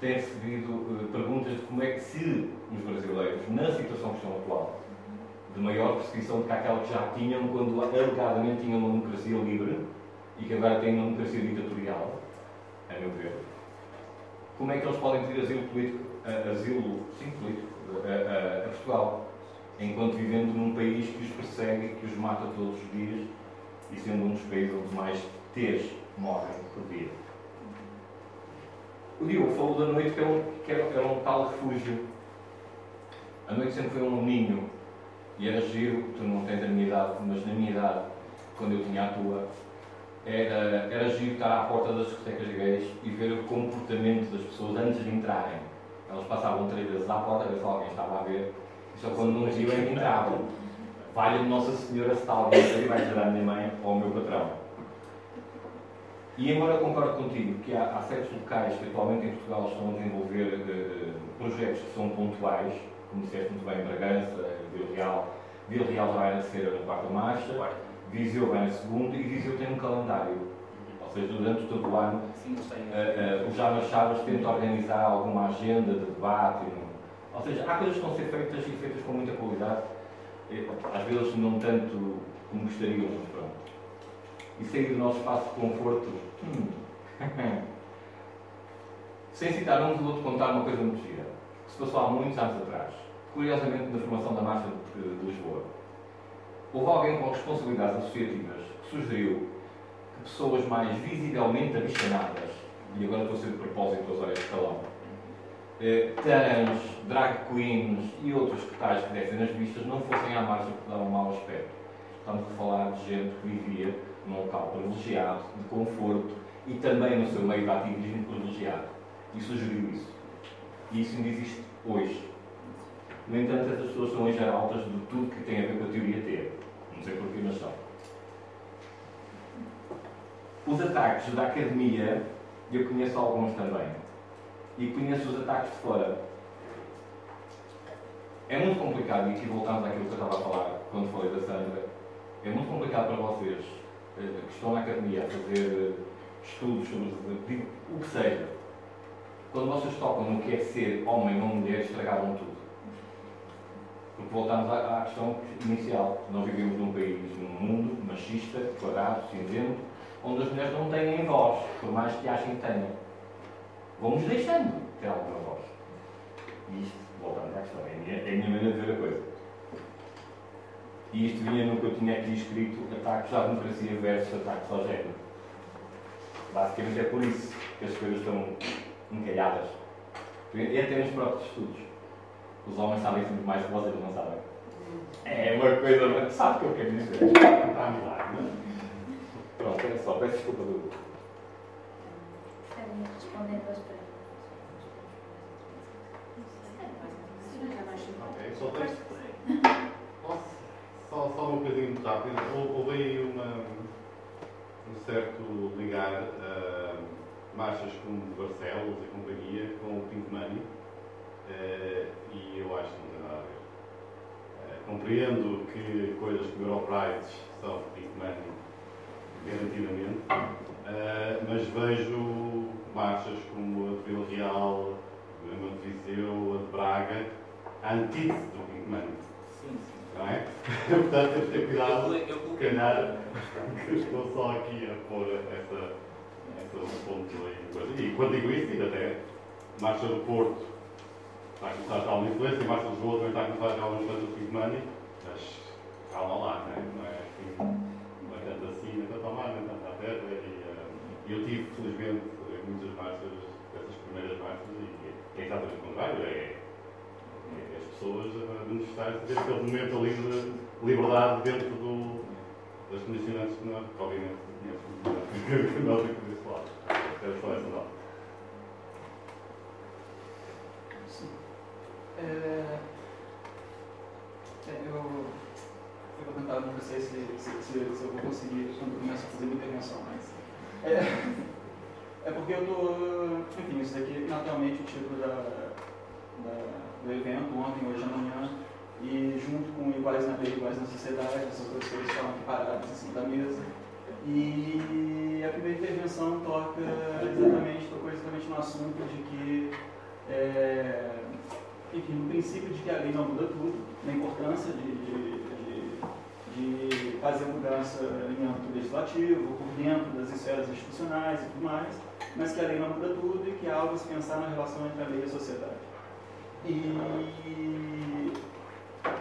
tem recebido uh, perguntas de como é que se os brasileiros, na situação que estão atual, de maior perseguição do que aquela que já tinham quando alegadamente tinham uma democracia livre e que agora têm uma democracia ditatorial, a meu ver. Como é que eles podem pedir asilo político, asilo, sim, político, a, a, a Portugal, enquanto vivendo num país que os persegue, que os mata todos os dias e sendo um dos países onde mais T's morrem por dia? O Diogo falou da noite que era um, que era, um tal refúgio. A noite sempre foi um ninho. E era giro, tu não tens a minha idade, mas na minha idade, quando eu tinha a tua, era, era giro estar à porta das discotecas gays e ver o comportamento das pessoas antes de entrarem. Elas passavam três vezes à porta, a ver se alguém estava a ver, só quando não viam é entravam. Valha-me Nossa Senhora alguém aí, vai dizer à minha mãe ou ao meu patrão. E embora eu concordo contigo que há, há certos locais que atualmente em Portugal estão a desenvolver uh, projetos que são pontuais, como disseste muito bem, Bragança, Vila Real, Vila Real já vai nascer na quarta marcha, Viseu vai na segunda e Viseu tem um calendário. Ou seja, durante todo o ano, uh, uh, o Jamas Chaves tenta organizar alguma agenda de debate. Ou seja, há coisas que estão a ser feitas e feitas com muita qualidade, às vezes não tanto como gostaríamos, mas pronto. E sair do nosso espaço de conforto. Hum. Sem citar um, vou-te contar uma coisa muito gira, que se passou há muitos anos atrás, curiosamente na formação da Marcha de Lisboa. Houve alguém com responsabilidades associativas que sugeriu que pessoas mais visivelmente abichanadas, e agora estou a ser de propósito aos olhos de calão, eh, trans, drag queens e outros que tais que descem nas vistas não fossem à marcha porque davam um mau aspecto. Estamos a falar de gente que vivia num local privilegiado, de conforto e também no seu meio de ativismo privilegiado. E sugeriu isso. E isso ainda existe hoje. No entanto, essas pessoas são hoje altas de tudo que tem a ver com a teoria T. Não sei porquê, mas são. Os ataques da academia, eu conheço alguns também. E conheço os ataques de fora. É muito complicado, e aqui voltamos àquilo que eu estava a falar quando falei da Sandra, é muito complicado para vocês eh, que estão na academia a fazer eh, estudos sobre o que seja. Quando vocês tocam no que é ser homem ou mulher, estragaram tudo. Porque voltamos à, à questão inicial. Nós vivemos num país, num mundo machista, quadrado, cinzento, onde as mulheres não têm voz, por mais que achem que tenham. Vamos deixando ter alguma voz. E isto, voltando à questão, é a minha, é a minha maneira de ver a coisa. E isto vinha no que eu tinha aqui escrito, ataques à democracia versus ataques ao género. Basicamente é por isso que as coisas estão encalhadas. E até nos próprios estudos. Os homens sabem sempre mais que vocês não sabem. É uma coisa, sabe o que eu quero dizer? Está a é? Pronto, é só, peço desculpa do. Respondendo às perguntas. Ok, só? Só, só uma coisinha muito rápida. Houve aí uma, um certo ligar uh, marchas como Barcelos e companhia com o Pink Money uh, e eu acho que não tem nada a ver. Uh, compreendo que coisas como Europrides são Pink Money garantidamente, mas vejo marchas como a de Vila Real, a de Viseu, a de Braga, a antítese do Pink Money. Sim, sim. Não é? Portanto, temos que ter cuidado. Se calhar, estou só aqui a pôr essa, essa ponto aí. E quando digo isso, ainda até Marcha do Porto está a começar a ter alguma influência, Marcha de Lisboa também está a começar a ter alguma influência do Pink Money, mas calma lá, não é? Não é, assim, não é tanto assim, nem tanto ao mar, nem tanto à terra. E, uh, eu tive, felizmente, muitas marchas, essas primeiras marchas, e é exatamente o contrário. É, as pessoas a manifestarem-se ter aquele momento ali de liberdade dentro do, das condicionantes que nós, obviamente, conhecemos que nós aqui desse lado. É só essa nota. É... É, eu, eu vou tentar, não sei se, se, se, se eu vou conseguir quando começo a fazer uma intervenção, mas. É, é porque eu tô. Enfim, isso daqui naturalmente o título da, da do evento ontem, hoje amanhã, e junto com Iguais na Lei, Iguais na Sociedade, essas duas coisas estavam aqui paradas em cima da mesa. E a primeira intervenção toca exatamente, tocou exatamente no assunto de que é, enfim, no princípio de que a lei não muda tudo, na importância de, de, de, fazer mudança em âmbito legislativo, por dentro das esferas institucionais e tudo mais, mas que a lei não muda tudo e que há algo a se pensar na relação entre a lei e a sociedade. E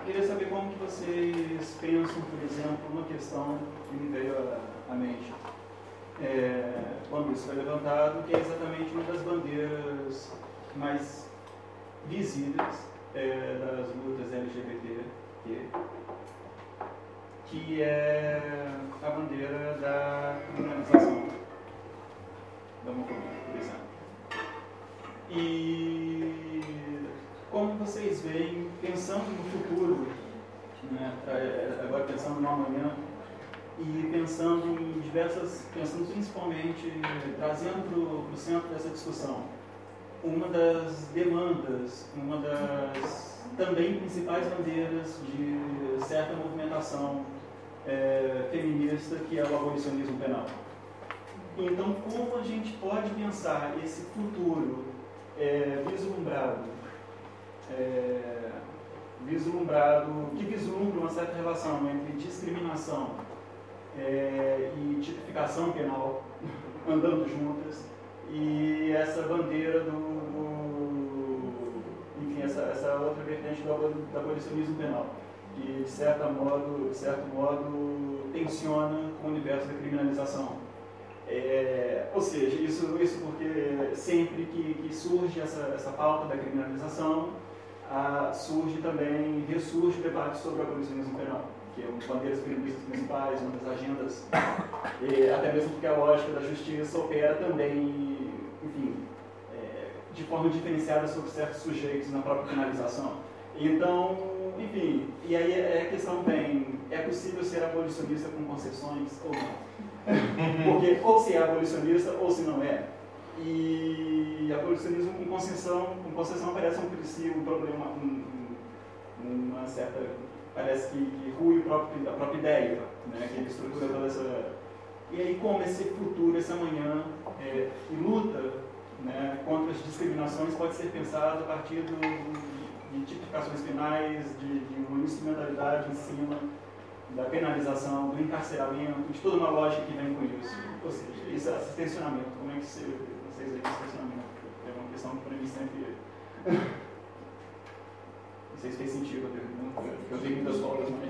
queria saber como que vocês pensam, por exemplo, uma questão que me veio à mente. É, quando isso foi levantado, que é exatamente uma das bandeiras mais visíveis é, das lutas LGBT, que, que é a bandeira da criminalização da homofobia, por exemplo. E como vocês veem, pensando no futuro, né, é, agora pensando no amanhã, e pensando em diversas, pensando principalmente, trazendo para o centro dessa discussão, uma das demandas, uma das também principais bandeiras de certa movimentação é, feminista, que é o abolicionismo penal. Então, como a gente pode pensar esse futuro é, vislumbrado, é, vislumbrado, que vislumbra uma certa relação entre discriminação é, e tipificação penal andando juntas e essa bandeira do, do enfim, essa, essa outra vertente do, abolicionismo penal, que de, certa modo, de certo modo tensiona com o universo da criminalização. É, ou seja, isso, isso porque sempre que, que surge essa, essa pauta da criminalização, ah, surge também, ressurge o debate sobre o abolicionismo penal que é uma das bandeiras feministas principais, uma das agendas, até mesmo porque a lógica da justiça opera também, enfim, é, de forma diferenciada sobre certos sujeitos na própria penalização. Então, enfim, e aí é a questão bem, é possível ser abolicionista com concessões ou não? Porque ou se é abolicionista ou se não é. E abolicionismo com concessão, com concessão parece um princípio, um problema, um, uma certa parece que, que rui próprio, a própria ideia, né, que ele estrutura toda essa. E aí, como esse futuro, essa manhã, é, e luta né, contra as discriminações pode ser pensado a partir do, de tipificações penais, de, de uma instrumentalidade em cima da penalização, do encarceramento, de toda uma lógica que vem com isso. Ou seja, esse tensionamento, como é que vocês veem esse tensionamento? É uma questão que para mim sempre não sei se fez sentido a pergunta, eu tenho muitas folgas, mas.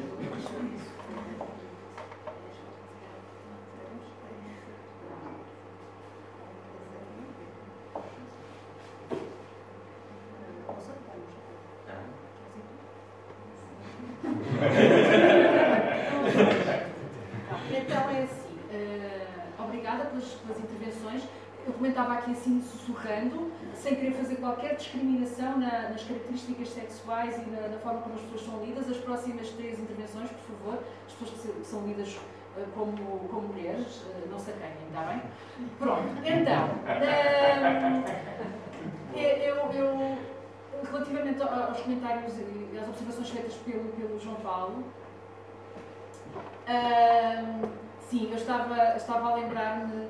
Então é assim, uh, obrigada pelas, pelas intervenções. Eu comentava aqui assim, sussurrando, sem querer fazer qualquer discriminação na, nas características sexuais e na, na, forma como as pessoas são lidas. As próximas três intervenções, por favor, as pessoas que, são lidas uh, como, como mulheres, uh, não se acanhem, está bem? Pronto, então, uh, eu, eu, relativamente aos comentários e às observações feitas pelo, pelo João Paulo, sim, eu estava, estava a lembrar-me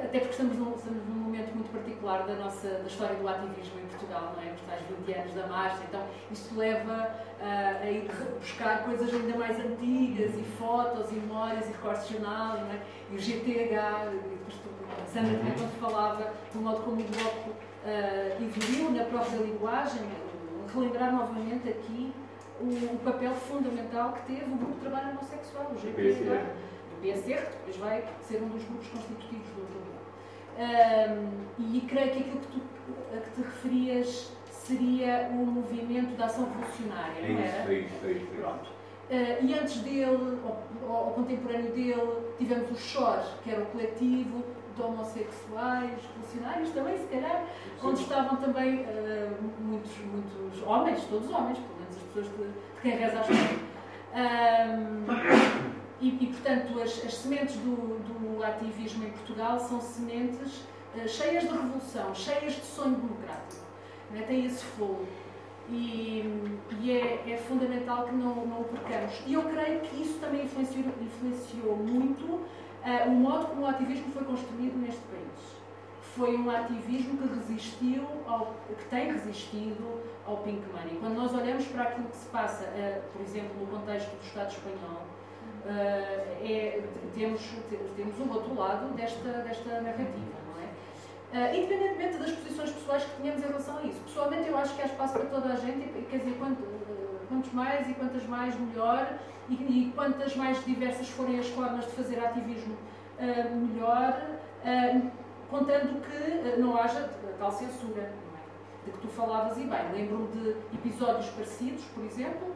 até porque estamos num, estamos num momento muito particular da nossa da história do ativismo em Portugal, não é? Os tais 20 anos da marcha, então isto leva uh, a ir buscar coisas ainda mais antigas e fotos e memórias e recortes de jornal, não é? E o GTH, e depois tu, a Sandra também quando falava do modo como o Bloco uh, evoluiu na própria linguagem, relembrar novamente aqui o, o, papel fundamental que teve o grupo de trabalho homossexual, o GTH do PSR, que depois vai ser um dos grupos constitutivos um, e creio que aquilo que tu a que te referias seria o movimento da ação revolucionária, não era? É isso, é isso, é Pronto. Uh, e antes dele, ao, contemporâneo dele, tivemos o SHOR, que era o coletivo de homossexuais revolucionários, também, se calhar, Sim. onde estavam também uh, muitos, muitos homens, todos homens, pelo menos as pessoas de, de quem reza a. Um, e, e portanto, as, as sementes do, do, ativismo em Portugal são sementes uh, cheias de revolução, cheias de sonho democrático. Né? Tem esse fogo. E, e é, é, fundamental que não, não o percamos. E eu creio que isso também influenciou, influenciou muito uh, o modo como o ativismo foi construído neste país. foi um ativismo que resistiu, ao, que tem resistido ao pink money. Quando nós olhamos para aquilo que se passa, uh, por exemplo, no contexto do Estado espanhol, é, temos, temos um outro lado desta, desta narrativa. Uh, independentemente das posições pessoais que tenhamos em relação a isso. Pessoalmente, eu acho que há espaço para toda a gente, quer dizer, quanto, uh, quantos mais e quantas mais, melhor, e, e, quantas mais diversas forem as formas de fazer ativismo, melhor, contando que não haja tal censura, é? de que tu falavas e bem. Lembro-me de episódios parecidos, por exemplo,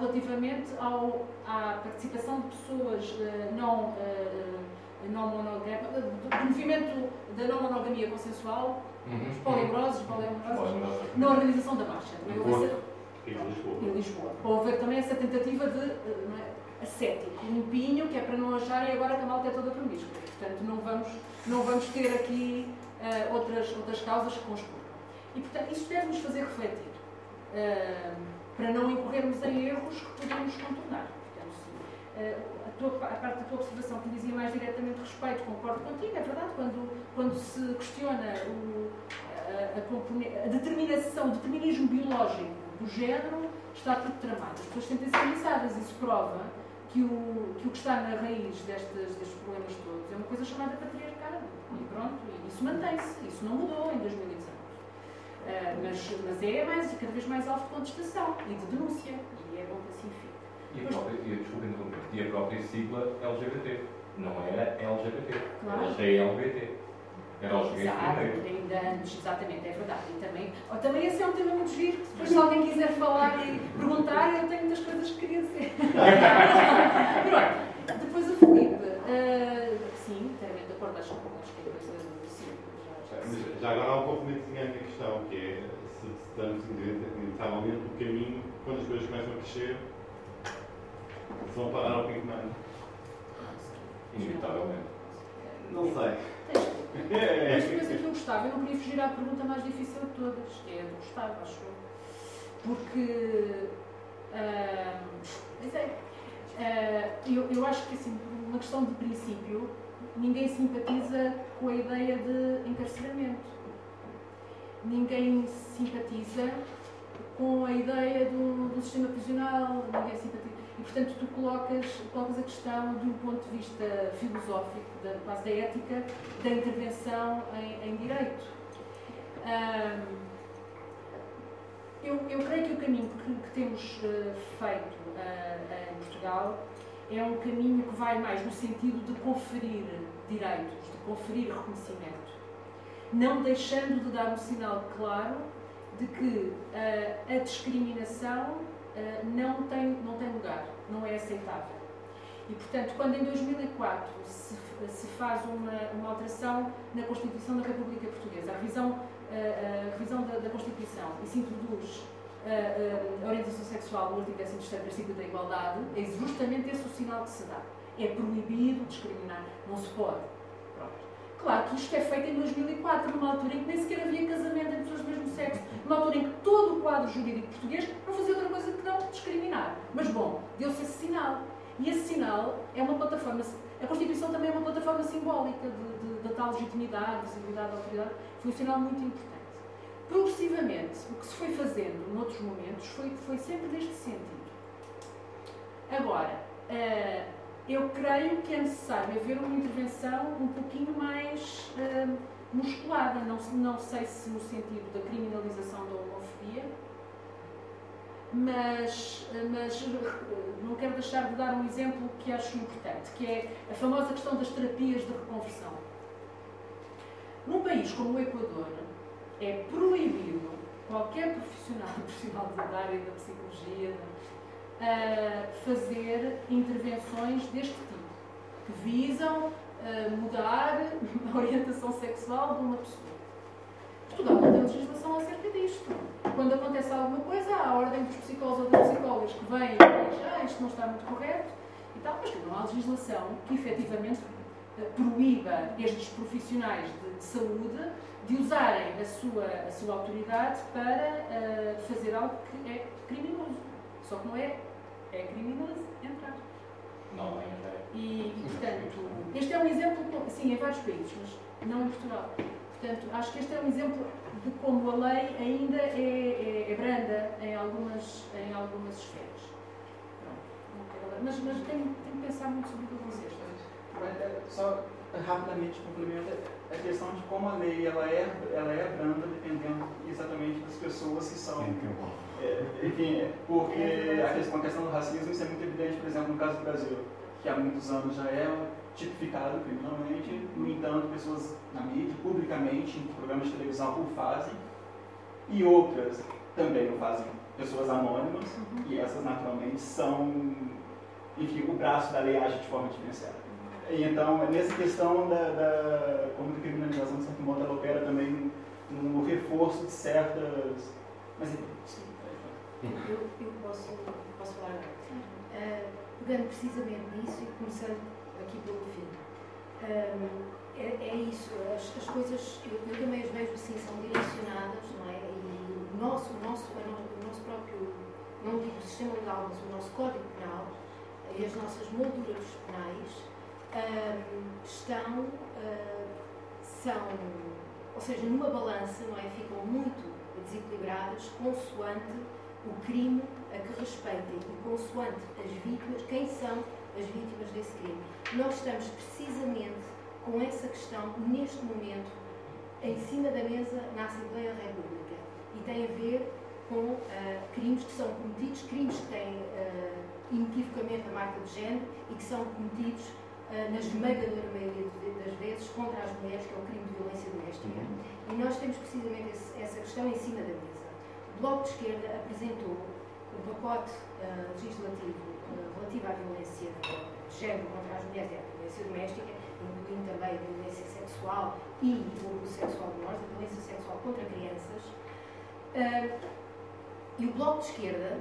relativamente ao, à participação de pessoas não não monogamia, do movimento da não monogamia consensual, uhum. os poliamorosos, na organização da marcha. Em Lisboa. Em Lisboa. Haver também essa tentativa de é, ascético, limpinho, que é para não acharem agora que a malta é toda promíscua. Portanto, não vamos, não vamos ter aqui uh, outras, outras causas que conspurcam. E, portanto, isso deve nos fazer refletir, uh, para não incorrermos em erros que podemos contornar. Portanto, sim, uh, tua, a parte da tua observação que dizia mais diretamente respeito, concordo contigo, é verdade, quando, quando se questiona o, a, a, a, determinação, o determinismo biológico do género, está tudo tramado. As pessoas sentem sensibilizadas, isso prova que o, que o que está na raiz destes, destes problemas todos é uma coisa chamada patriarcado. E pronto, e isso mantém-se, isso não mudou em 2019. Uh, mas, mas é mais, cada vez mais alvo de contestação e de denúncia, e é bom que assim fique. E a própria, e, desculpa interromper, e a própria sigla LGBT. Não era LGBT, claro. era GLBT. Era os gays Exato, ainda antes, exatamente, é verdade. E também, oh, também esse é um tema muito giro, depois se alguém quiser falar e perguntar, eu tenho muitas coisas que queria dizer. Pronto, depois o Felipe, uh, sim, inteiramente de acordo, acho, acho Já, já, agora há um pouco de a minha questão, que é se estamos inevitavelmente o caminho, quando as coisas começam a crescer, se vão parar ao Pink Money. Inevitavelmente. Não sei. É. Mas coisa que eu gostava, eu não queria fugir à pergunta mais difícil de todas, que é a do Gustavo, acho eu. Porque. Uh, é, uh, eu, eu acho que, assim, uma questão de princípio, ninguém simpatiza com a ideia de encarceramento. Ninguém simpatiza com a ideia do, do sistema prisional, ninguém simpatiza e, portanto, tu colocas, colocas a questão de um ponto de vista filosófico, da, quase da ética, da intervenção em, em direito. Um, eu, eu, creio que o caminho que, que temos uh, feito uh, em Portugal é um caminho que vai mais no sentido de conferir direitos, de conferir reconhecimento, não deixando de dar um sinal claro de que uh, a discriminação eh, não, tem, não tem lugar, não é aceitável. E, portanto, quando em 2004 se, se faz uma, uma alteração na Constituição da República Portuguesa, a revisão, eh, a revisão da, da, Constituição, e se introduz a, orientação sexual no artigo 13 princípio da igualdade, é justamente esse o sinal que se dá. É proibido discriminar, não se pode. Claro que isto é feito em 2004, numa altura em que nem sequer havia casamento entre pessoas do mesmo sexo, numa altura em que todo o quadro jurídico português não fazia outra coisa que não discriminar. Mas, bom, deu-se esse sinal. E esse sinal é uma plataforma. A Constituição também é uma plataforma simbólica de, de, de tal legitimidade, visibilidade, autoridade. Foi um sinal muito importante. Progressivamente, o que se foi fazendo noutros momentos foi, foi sempre neste sentido. Agora, uh, eu creio que é necessário haver uma intervenção um pouquinho mais uh, musculada, não, não sei se no sentido da criminalização da homofobia, mas, mas não quero deixar de dar um exemplo que acho importante, que é a famosa questão das terapias de reconversão. Num país como o Equador, é proibido qualquer profissional, profissional da área da psicologia, fazer intervenções deste tipo, que visam mudar a orientação sexual de uma pessoa. Portugal não tem legislação acerca disto. Quando acontece alguma coisa, há a ordem dos psicólogos ou das psicólogas que vêm e dizem ah, isto não está muito correto e tal, mas que não há legislação que efetivamente proíba estes profissionais de, de, saúde de usarem a sua, a sua autoridade para uh, fazer algo que é criminoso. Só que não é é criminoso entrar. Não, é. E, portanto, este é um exemplo, sim, em vários países, mas não em Portugal. Portanto, acho que este é um exemplo de como a lei ainda é, é, é branda em algumas, em algumas esferas. Pronto. Mas, mas tenho, tenho que pensar muito sobre o que vocês. Só rapidamente complementa a questão de como a lei ela é, ela é branda dependendo exatamente das pessoas que são. É, enfim, porque a questão, a questão do racismo isso é muito evidente, por exemplo, no caso do Brasil, que há muitos anos já é tipificado criminalmente, no entanto, pessoas na mídia, publicamente, em programas de televisão, o fazem, e outras também o fazem, pessoas anônimas, uhum. e essas naturalmente são, enfim, o braço da lei age de forma diferenciada. E então, nessa questão da, da como a criminalização, de certo modo, ela opera também no reforço de certas. Mas, sim, eu, eu posso, posso falar uh, pegando precisamente nisso e começando aqui pelo fim. Um, é, é, isso, as, as coisas, eu, eu, também as vejo assim, são direcionadas, não é? E o nosso, o nosso, o nosso próprio, não digo sistema legal, mas o nosso código penal e as nossas molduras penais um, estão, uh, são, ou seja, numa balança, não é? Ficam muito desequilibradas consoante o crime a que respeitem e consoante as vítimas, quem são as vítimas desse crime. Nós estamos precisamente com essa questão, neste momento, em cima da mesa na Assembleia da República. E tem a ver com uh, crimes que são cometidos, crimes que têm uh, inequivocamente a marca de género e que são cometidos na esmagadora maioria das vezes, contra as mulheres, que é o crime de violência doméstica. Uhum. E nós temos precisamente esse, essa questão em cima da mesa. O Bloco de Esquerda apresentou um pacote uh, legislativo uh, relativo à violência de género contra as mulheres e à violência doméstica, incluindo também a violência sexual e o abuso sexual de menores, a violência sexual contra crianças. Uh, e o Bloco de Esquerda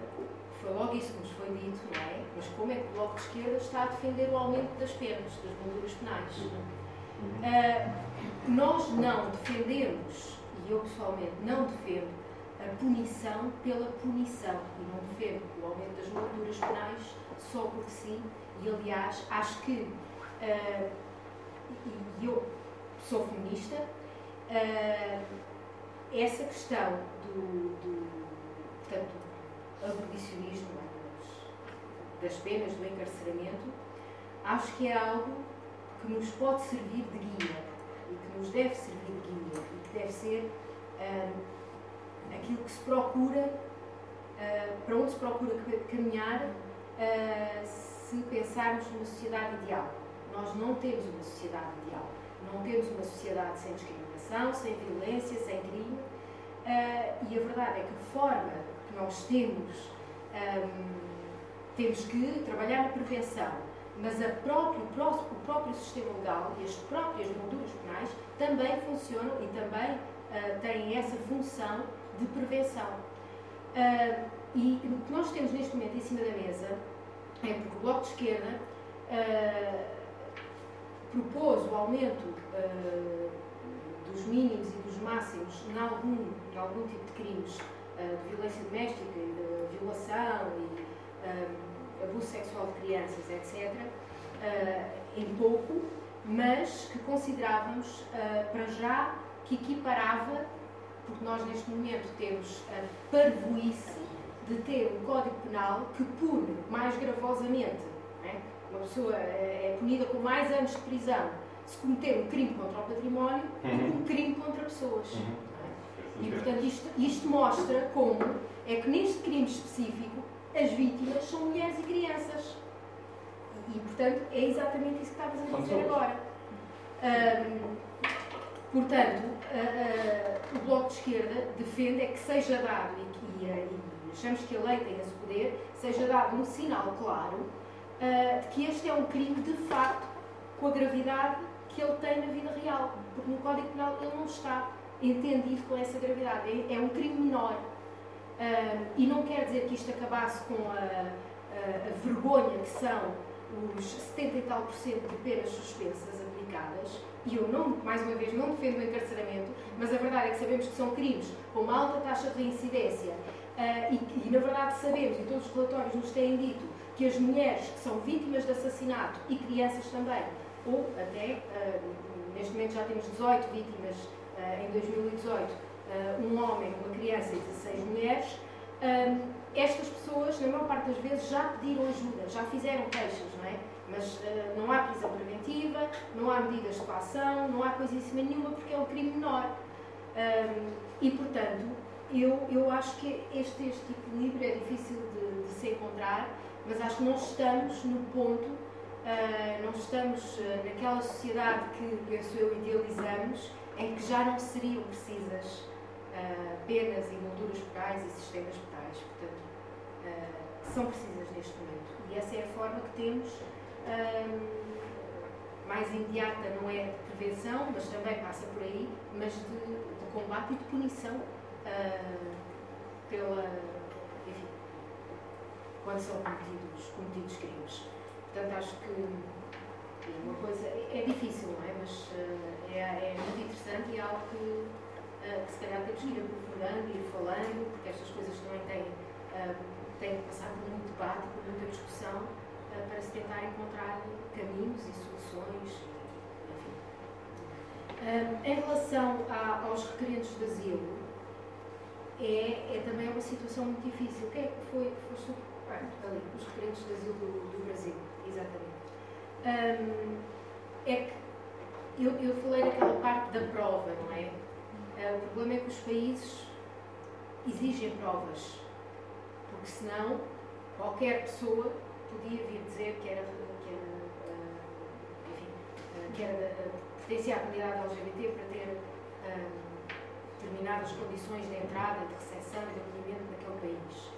foi logo isso que nos foi dito, não é? Mas como é que o Bloco de Esquerda está a defender o aumento das penas, das molduras penais? Uh, nós não defendemos, e eu pessoalmente não defendo, a punição pela punição e não defendo o aumento das molduras penais só porque sim. E aliás, acho que, uh, e eu sou feminista, uh, essa questão do, do abolicionismo das penas do encarceramento, acho que é algo que nos pode servir de guia e que nos deve servir de guia e que deve ser uh, aquilo que se procura, uh, para onde se procura caminhar uh, se pensarmos numa sociedade ideal. Nós não temos uma sociedade ideal. Não temos uma sociedade sem discriminação, sem violência, sem crime. E a verdade é que a forma nós temos, um, temos que trabalhar na prevenção, mas a próprio, o próprio sistema legal e as próprias molduras penais também funcionam e também uh, têm essa função de prevenção. Uh, e o que nós temos neste momento em cima da mesa é porque o Bloco de Esquerda uh, propôs o aumento dos mínimos e dos máximos em algum, em algum tipo de crimes eh, de violência doméstica e de violação e eh, abuso sexual de crianças, etc., uh, eh, em pouco, mas que considerávamos uh, para já que equiparava, porque nós neste momento temos a parvoíce de ter um Código Penal que pune mais gravosamente. É? Uma pessoa é punida com mais anos de prisão se cometer um crime contra o património uhum. do que um crime contra pessoas. Uhum. E, portanto, isto, isto mostra como é que neste crime específico as vítimas são mulheres e crianças. E, portanto, é exatamente isso que estavas a dizer agora. Um, portanto, uh, uh, o Bloco de Esquerda defende é que seja dado, e, e, e achamos que a lei tem esse poder, seja dado um sinal claro uh, de que este é um crime de facto com a gravidade que ele tem na vida real. Porque no Código Penal ele não está entendido com essa gravidade. É, é um crime menor. Uh, e não quer dizer que isto acabasse com a, a, a, vergonha que são os 70 e tal por cento de penas suspensas aplicadas. E eu, não, mais uma vez, não defendo o encarceramento, mas a verdade é que sabemos que são crimes com uma alta taxa de reincidência. Uh, e, e, na verdade, sabemos, e todos os relatórios nos têm dito, que as mulheres que são vítimas de assassinato e crianças também, ou até uh, neste momento já temos 18 vítimas uh, em 2018, uh, um homem, uma criança e 16 mulheres. Estas pessoas, na maior parte das vezes, já pediram ajuda, já fizeram queixas, não é? Mas não há prisão preventiva, não há medidas de coação, não há coisíssima nenhuma porque é um crime menor. E, portanto, eu, eu acho que este, este equilíbrio é difícil de, de se encontrar, mas acho que nós estamos no ponto, uh, nós estamos uh, naquela sociedade que, penso eu, idealizamos, em que já não seriam precisas uh, penas e molduras penais e sistemas penais. Portanto, são precisas neste momento. E essa é a forma que temos. mais imediata não é de prevenção, mas também passa por aí, mas de, de combate e de punição pela, enfim, quando são cometidos, cometidos crimes. Portanto, acho que é uma coisa é difícil, não é? Mas é, é muito interessante e é algo que, que se calhar temos que ir aprofundando, ir falando, porque estas coisas também têm, têm que passar por muito debate, por muita discussão, para se tentar encontrar caminhos e soluções. Enfim. em relação a, aos requerentes de asilo, é, é também uma situação muito difícil. O que é que foi, foi ah, ali, os requerentes de asilo do, do Brasil, exatamente. Um, é que eu, eu falei daquela parte da prova, não é? Uh, o problema é que os países exigem provas, porque senão qualquer pessoa podia vir dizer que era, que era, uh, enfim, uh, que era pertencia à comunidade LGBT para ter determinadas condições de entrada, de recepção e de acolhimento naquele país.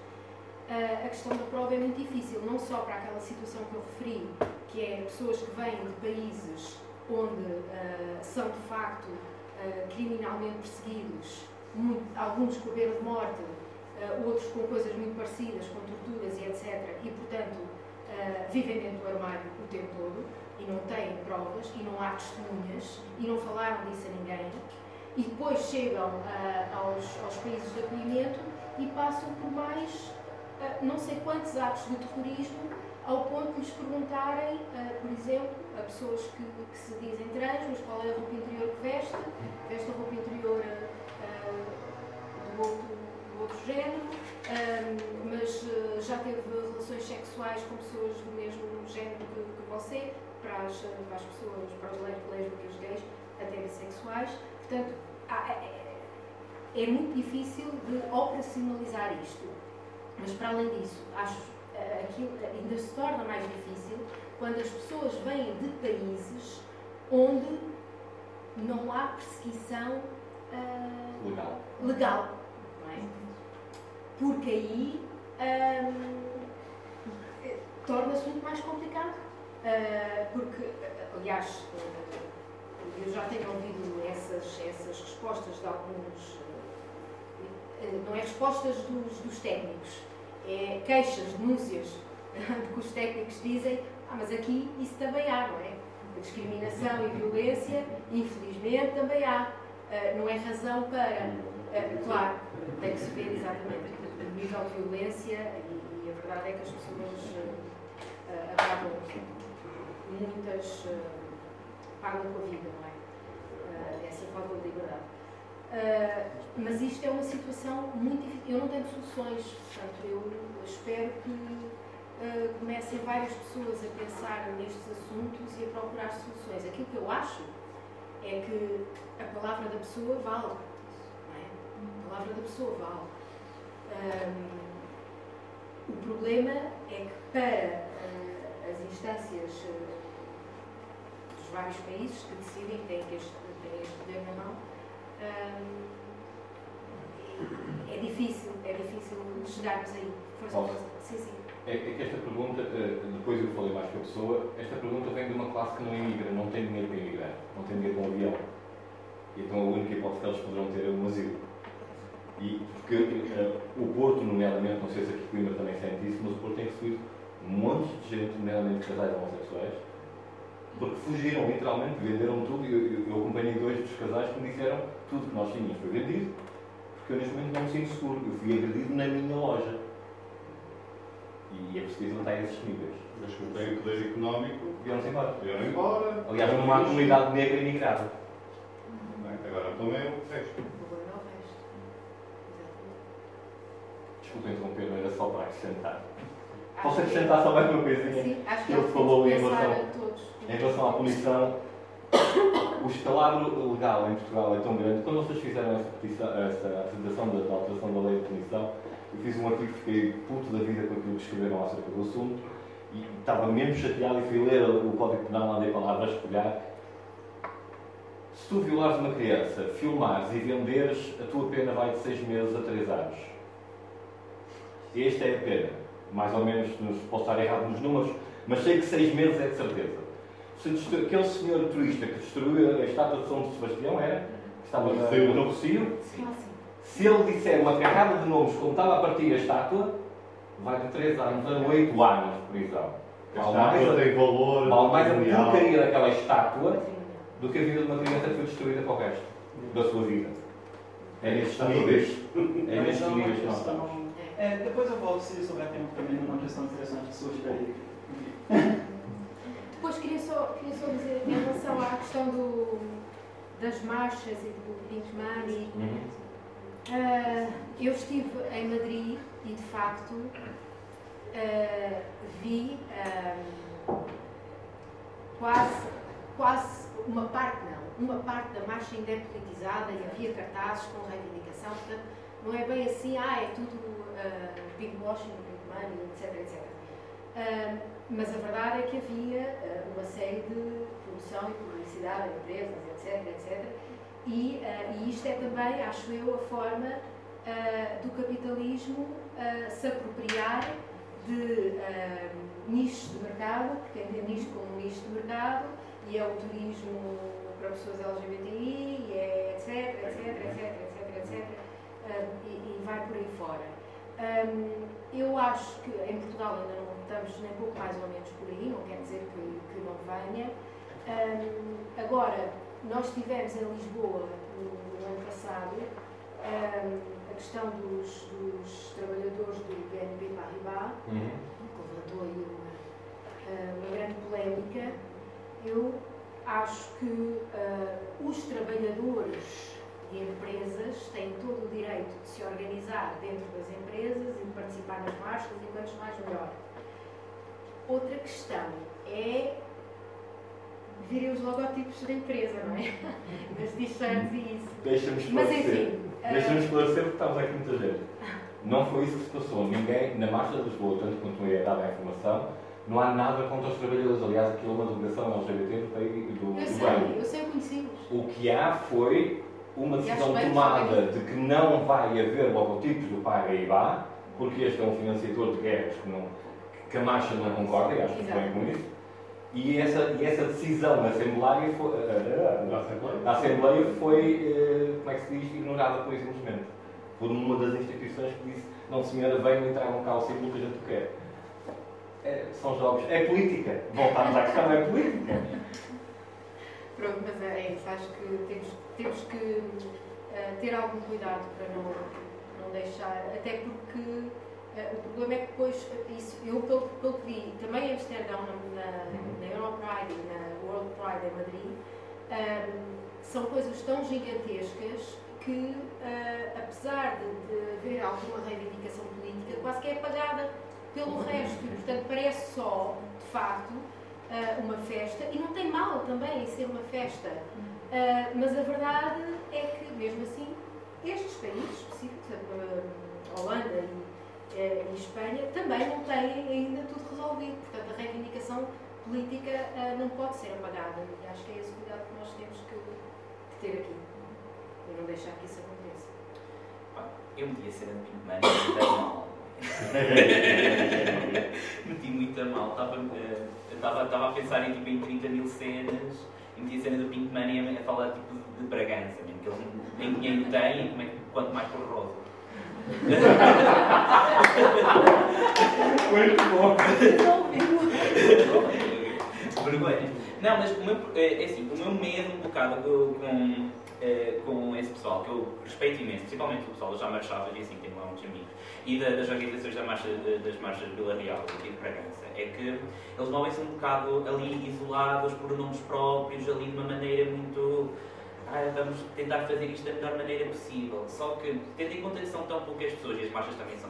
Uh, a questão da prova é muito difícil, não só para aquela situação que eu referi, que é pessoas que vêm de países onde uh, são de facto uh, criminalmente perseguidos, muito, alguns com pena de morte, outros com coisas muito parecidas, com torturas e etc. E, portanto, vivem dentro do armário o tempo todo e não têm provas e não há testemunhas e não falaram disso a ninguém e depois chegam uh, aos, aos, países de acolhimento e passam por mais não sei quantos atos de terrorismo ao ponto de lhes perguntarem, uh, por exemplo, a pessoas que, que, se dizem trans, mas qual é a roupa interior que veste, veste a roupa interior do outro, do, outro, género, mas já teve relações sexuais com pessoas do mesmo género que, que você, para as, para as pessoas, para os lésbicas gays, até bissexuais. Portanto, é, é, é muito difícil de operacionalizar isto. Mas, para além disso, acho eh, aquilo ainda se torna mais difícil quando as pessoas vêm de países onde não há perseguição uh, legal. legal é? Porque aí um, torna-se muito mais complicado. Uh, porque, aliás, eu já tenho ouvido essas, essas respostas de alguns, não é respostas dos, dos técnicos, é queixas, denúncias de que os técnicos dizem, ah, mas aqui isso também há, não é? A discriminação e violência, infelizmente, também há. Eh, não é razão para. Claro, tem que se ver exatamente o nível de violência e, e, a verdade é que as pessoas acabam muitas pagam com a vida, não é? Uh, essa falta de liberdade. Uh, mas isto é uma situação muito difícil. Eu não tenho soluções, portanto, eu espero que uh, comecem várias pessoas a pensar nestes assuntos e a procurar soluções. Aquilo que eu acho é que a palavra da pessoa vale. É? A palavra da pessoa vale. Um, o problema é que para as instâncias vários países que decidem, têm este, têm este poder na mão, é difícil, é difícil chegarmos aí. Força, sim, sim. É, é que esta pergunta, eh, depois eu falei mais com a pessoa, esta pergunta vem de uma classe que não imigra, não tem dinheiro para emigrar, não tem dinheiro para um avião. E então a única hipótese que eles poderão ter é um asilo. E porque uh, o Porto, nomeadamente, não sei se aqui Coimbra também sente isso, mas o Porto tem recebido um monte de gente, nomeadamente casais homossexuais, porque fugiram literalmente, venderam tudo. Eu, eu, eu acompanhei dois dos casais que me disseram tudo que nós tínhamos foi vendido, porque eu neste momento não me sinto seguro. Eu fui agredido na minha loja. E é preciso não estar esses níveis. Mas que têm poder económico, Vieram-se embora. vieram embora. Aliás, não há comunidade negra imigrada. Agora também o resto. O problema é o resto. Desculpa interromper, não era só para acrescentar. Posso acrescentar só mais uma coisinha? Sim, acho que é o ele que falou em relação. Em relação à punição. O escalado legal em Portugal é tão grande. Quando vocês fizeram essa, petição, essa apresentação da, da alteração da lei de punição, eu fiz um artigo que fiquei puto da vida com aquilo que escreveram acerca do assunto e estava mesmo chateado e fui ler o Código Penal, andei para lá a. Se tu violares uma criança, filmares e venderes, a tua pena vai de 6 meses a 3 anos. Esta é a pena. Mais ou menos, posso estar errado nos números, mas sei que 6 meses é de certeza. Se destru... Aquele senhor turista que destruiu a estátua de São Sebastião era, que estava no, Sim. no Rocio, Sim. se ele disser uma carrada de nomes como estava a partir a estátua, vai de 3 anos a 8 anos de prisão. A Vale mais estátua a- tem valor Vale mais a porcaria daquela estátua do que a vida de uma criança que foi destruída para o resto da sua vida. É nestes níveis. É nestes é uma níveis que nós estamos. É, depois eu volto se souber tempo também numa questão interessante que surge daí. Depois queria só, queria só dizer em relação à questão do, das marchas e do Pink Money. Uhum. Ah, eu estive em Madrid e de facto ah, vi ah, quase, quase uma parte não, uma parte da marcha ainda é politizada e havia cartazes com reivindicação, portanto não é bem assim, ah, é tudo uh, big washing, big money, etc, etc. Mas a verdade é que havia ah, uma série de promoção e publicidade em empresas, etc, etc. E, ah, e isto é também, acho eu, a forma ah, do capitalismo se apropriar de nichos de mercado, porque entende isto como um nicho de mercado, e é o turismo para pessoas LGBTI, e é etc, etc, etc, etc, etc, e vai por aí fora. Hum, eu acho que em Portugal ainda não estamos nem pouco mais ou menos por aí, não quer dizer que, que não venha. Hum, agora, nós tivemos em Lisboa, no, no ano passado, hum, a questão dos, dos trabalhadores do BNB Paribas, Uhum. que levantou aí uma, uma grande polémica. Eu acho que ah, os trabalhadores empresas têm todo o direito de se organizar dentro das empresas e de participar nas marchas e quantos mais melhor. Outra questão é virem os logotipos da empresa, não é? Das t-shirts e isso. Deixa-me Mas esclarecer. enfim. ah, Deixa-me esclarecer porque estamos aqui muita gente. Não foi isso que se passou. Ninguém, na Marcha de Lisboa, tanto quanto me é dada a informação, não há nada contra os trabalhadores. Aliás, aquilo é uma delegação LGBT do, do, eu do sei, bem. eu sei, eu conheci-los. O que há foi uma decisão que tomada de que não vai haver logotipos do Paga e Vá, porque este é um financiador de guerras que, não, que a Marcha não concorda, e acho que bem com isso. E essa, e essa decisão na Assembleia foi, eh, Da Assembleia? a Assembleia foi, eh, como é que se diz, ignorada por simplesmente. Por uma das instituições que disse, não senhora, venham e tragam cá o símbolo que a gente quer. É, são jogos. É política. Voltamos à questão, é política. Pronto, mas é isso. Acho que temos, temos que eh, ter algum cuidado para não, não deixar. Até porque eh, o problema é que depois, eh, isso, eu pelo, pelo que vi, também em Amsterdão, na, na, na Europride e na World Pride em Madrid, ehm, são coisas tão gigantescas que, eh, apesar de, haver alguma reivindicação política, quase que é apagada pelo resto. E, portanto, parece só, de facto, uma festa, e não tem mal também em ser uma festa, Ah, mas a verdade é que, mesmo assim, estes países específicos, a Holanda e, eh, e Espanha, também não têm ainda tudo resolvido. Portanto, a reivindicação política ah, não pode ser apagada, e acho que é esse cuidado que nós temos que, que ter aqui, e não deixar que isso aconteça. Eu metia ser anti-humano muito mal. Meti muito a mal. Estava, estava a pensar em, tipo, em 30 mil cenas e meti a cena do Pink Money a, a falar tipo, de Bragança, mesmo, que eles nem dinheiro têm, como é que- quanto mais por rosa. Muito bom. Vergonha. Não, mas o meu, é, é assim, o meu medo um bocado com, com, eh, com esse pessoal que eu respeito imenso, principalmente o pessoal das Amarchavas e assim, tenho lá muitos amigos, e da, das organizações da marcha, das marchas Vila Real aqui de Bragança, é que eles movem-se um bocado ali isolados, por nomes próprios, ali de uma maneira muito. Ah, vamos tentar fazer isto da melhor maneira possível. Só que, tendo em conta que são tão poucas pessoas e as marchas também são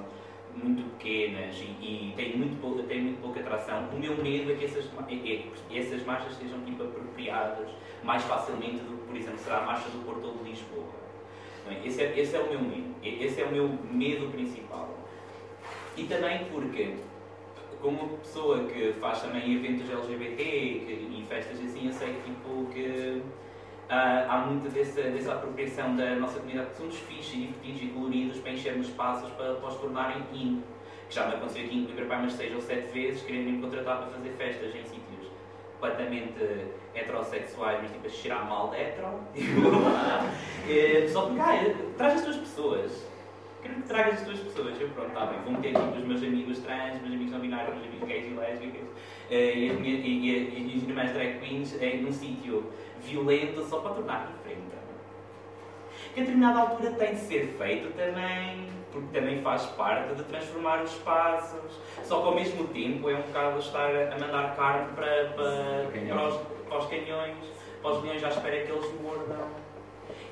muito pequenas e, e têm, muito pouca, têm muito pouca atração, o meu medo é que essas, é, é, essas marchas sejam tipo apropriadas mais facilmente do que, por exemplo, será a marcha do Porto ou de Lisboa. Esse é, esse é o meu medo. Esse é o meu medo principal. E também porque, como pessoa que faz também eventos LGBT e festas assim, eu sei tipo, que Uh, há muita dessa, dessa apropriação da nossa comunidade, que somos fixos e divertidos e coloridos para enchermos espaços para, para os tornarem in. Que já me aconteceu aqui em Coimbra umas seis ou sete vezes, querendo me contratar para fazer festas em sítios completamente heterossexuais, mas tipo a cheirar mal de hetero. Tipo, só porque, ah, traz as tuas pessoas. Quero que tragas as tuas pessoas. Eu, pronto, está bem, vou meter tipo os meus amigos trans, os meus amigos não binários, os meus amigos gays e lésbicas, uh, e, as minhas, e, e, e, as drag queens uh, num sítio violento só para tornar diferente. Que a determinada altura tem de ser feito também, porque também faz parte de transformar os espaços. Só que ao mesmo tempo é um bocado estar a mandar carne para, para, para, os, para os canhões, para os leões à espera que eles mordam.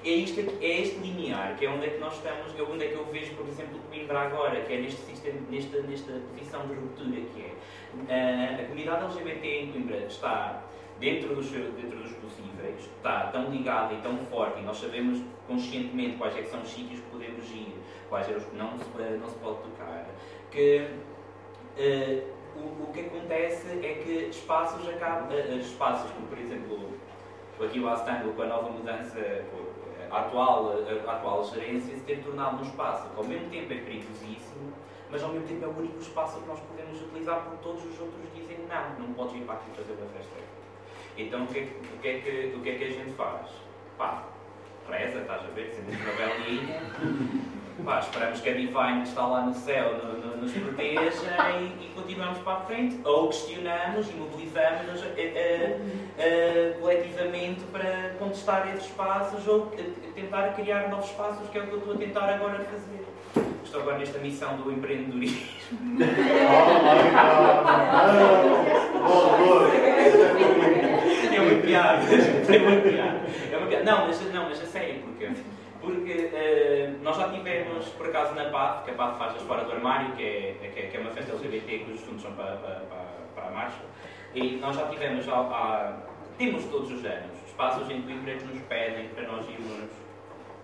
É, isto, é este linear, que é onde é que nós estamos, é onde é que eu vejo, por exemplo, Coimbra agora, que é neste sistema, nesta, nesta posição de ruptura que é. Uh, a comunidade LGBT em Coimbra está dentro dos, dentro dos possíveis, está tão ligada e tão forte, e nós sabemos conscientemente quais é que são os sítios que podemos ir, quais é os que não se, não se pode tocar, que uh, o, o, que acontece é que espaços acabam, uh, espaços como por exemplo aqui o Astanglo com a nova mudança, a atual, a atual gerência, se ter tornado um espaço que ao mesmo tempo é perigosíssimo, mas ao mesmo tempo é o único espaço que nós podemos utilizar porque todos os outros dizem não, não podes ir para aqui fazer uma festa. Então o que, é, o que, é, que, o que, é que a gente faz? Pá, reza, estás a ver, sendo uma belinha. Pá, esperamos que a Divine que está lá no céu no, no, nos proteja e, e, continuamos para a frente. Ou questionamos e mobilizamos-nos uh, uh, coletivamente para contestar esses passos ou tentar criar novos passos, que é o que eu estou a tentar agora fazer. Estou agora nesta missão do empreendedorismo. é uma piada. É uma piada. É uma piada. Não, mas, não, mas porque uh, nós já tivemos, por acaso, na PAF, que a PAF faz as Fora do Armário, que é, que é, que é uma festa LGBT cujos fundos são para, para, para, a marcha, e nós já tivemos, há, há, temos todos os anos, espaços em que nos pedem para nós irmos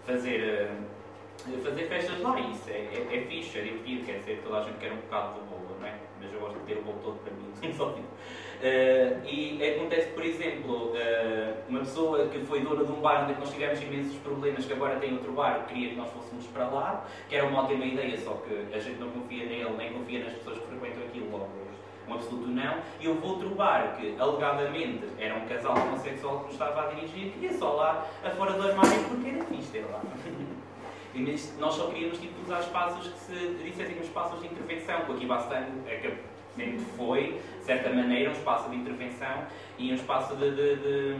fazer. Uh, fazer festas lá, isso é, é, é fixe, é divertido, quer dizer, toda a gente quer um bocado do bolo, não é? Mas eu gosto de ter o bolo todo para mim, só tipo. Uh, e acontece, por exemplo, uh, uma pessoa que foi dona de um bar onde nós tivemos imensos problemas, que agora tem outro bar, queria que nós fôssemos para lá, que era uma ótima ideia, só que a gente não confia nele, nem confia nas pessoas que frequentam aquilo logo. Um absoluto não. E houve outro bar que, alegadamente, era um casal homossexual que nos estava a dirigir, que ia só lá, a fora do armário, porque era fixe lá. nós só queríamos tipo, usar espaços que se dissessem espaços de intervenção, porque aqui bastante é sempre foi, de certa maneira, um espaço de intervenção e um espaço de, de, de,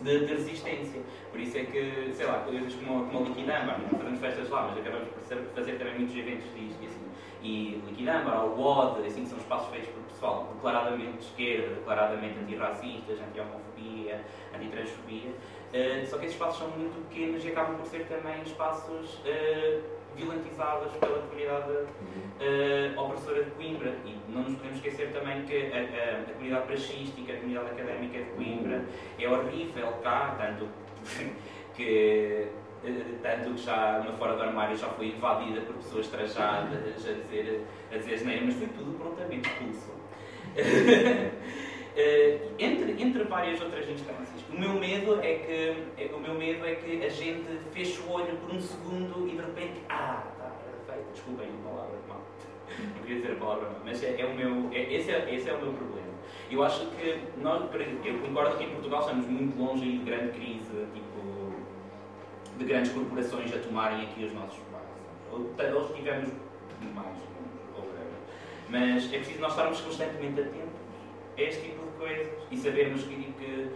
de, de resistência. Por isso é que, sei lá, coisas como, como a Liquidamba, não fazemos festas lá, mas acabamos por fazer também muitos eventos disto e assim. E Liquidamba, o WOD, assim, são espaços feitos por pessoal declaradamente de esquerda, declaradamente antirracistas, anti-homofobia, anti-transfobia. Uh, só que esses espaços são muito pequenos e acabam por ser também espaços uh, violentizados pela comunidade uh, opressora de Coimbra. E não nos podemos esquecer também que a, a, a comunidade praxística, a comunidade académica de Coimbra é horrível cá, tanto que tanto que já uma fora do armário já foi invadida por pessoas trajadas a dizer, a dizer asneira, mas foi tudo prontamente expulso. Uh, entre, entre várias outras instâncias. O meu medo é que é, o meu medo é que a gente feche o olho por um segundo e de repente, ah, está perfeito, desculpem a palavra mal. Não queria dizer a palavra mal, mas é, é o meu, é, esse, é, esse é o meu problema. Eu acho que nós, eu concordo que em Portugal estamos muito longe de grande crise, tipo, de grandes corporações a tomarem aqui os nossos. Ou, ou tivemos mais, ou mas é preciso nós estarmos constantemente atentos a este tipo coisas e sabermos que, que,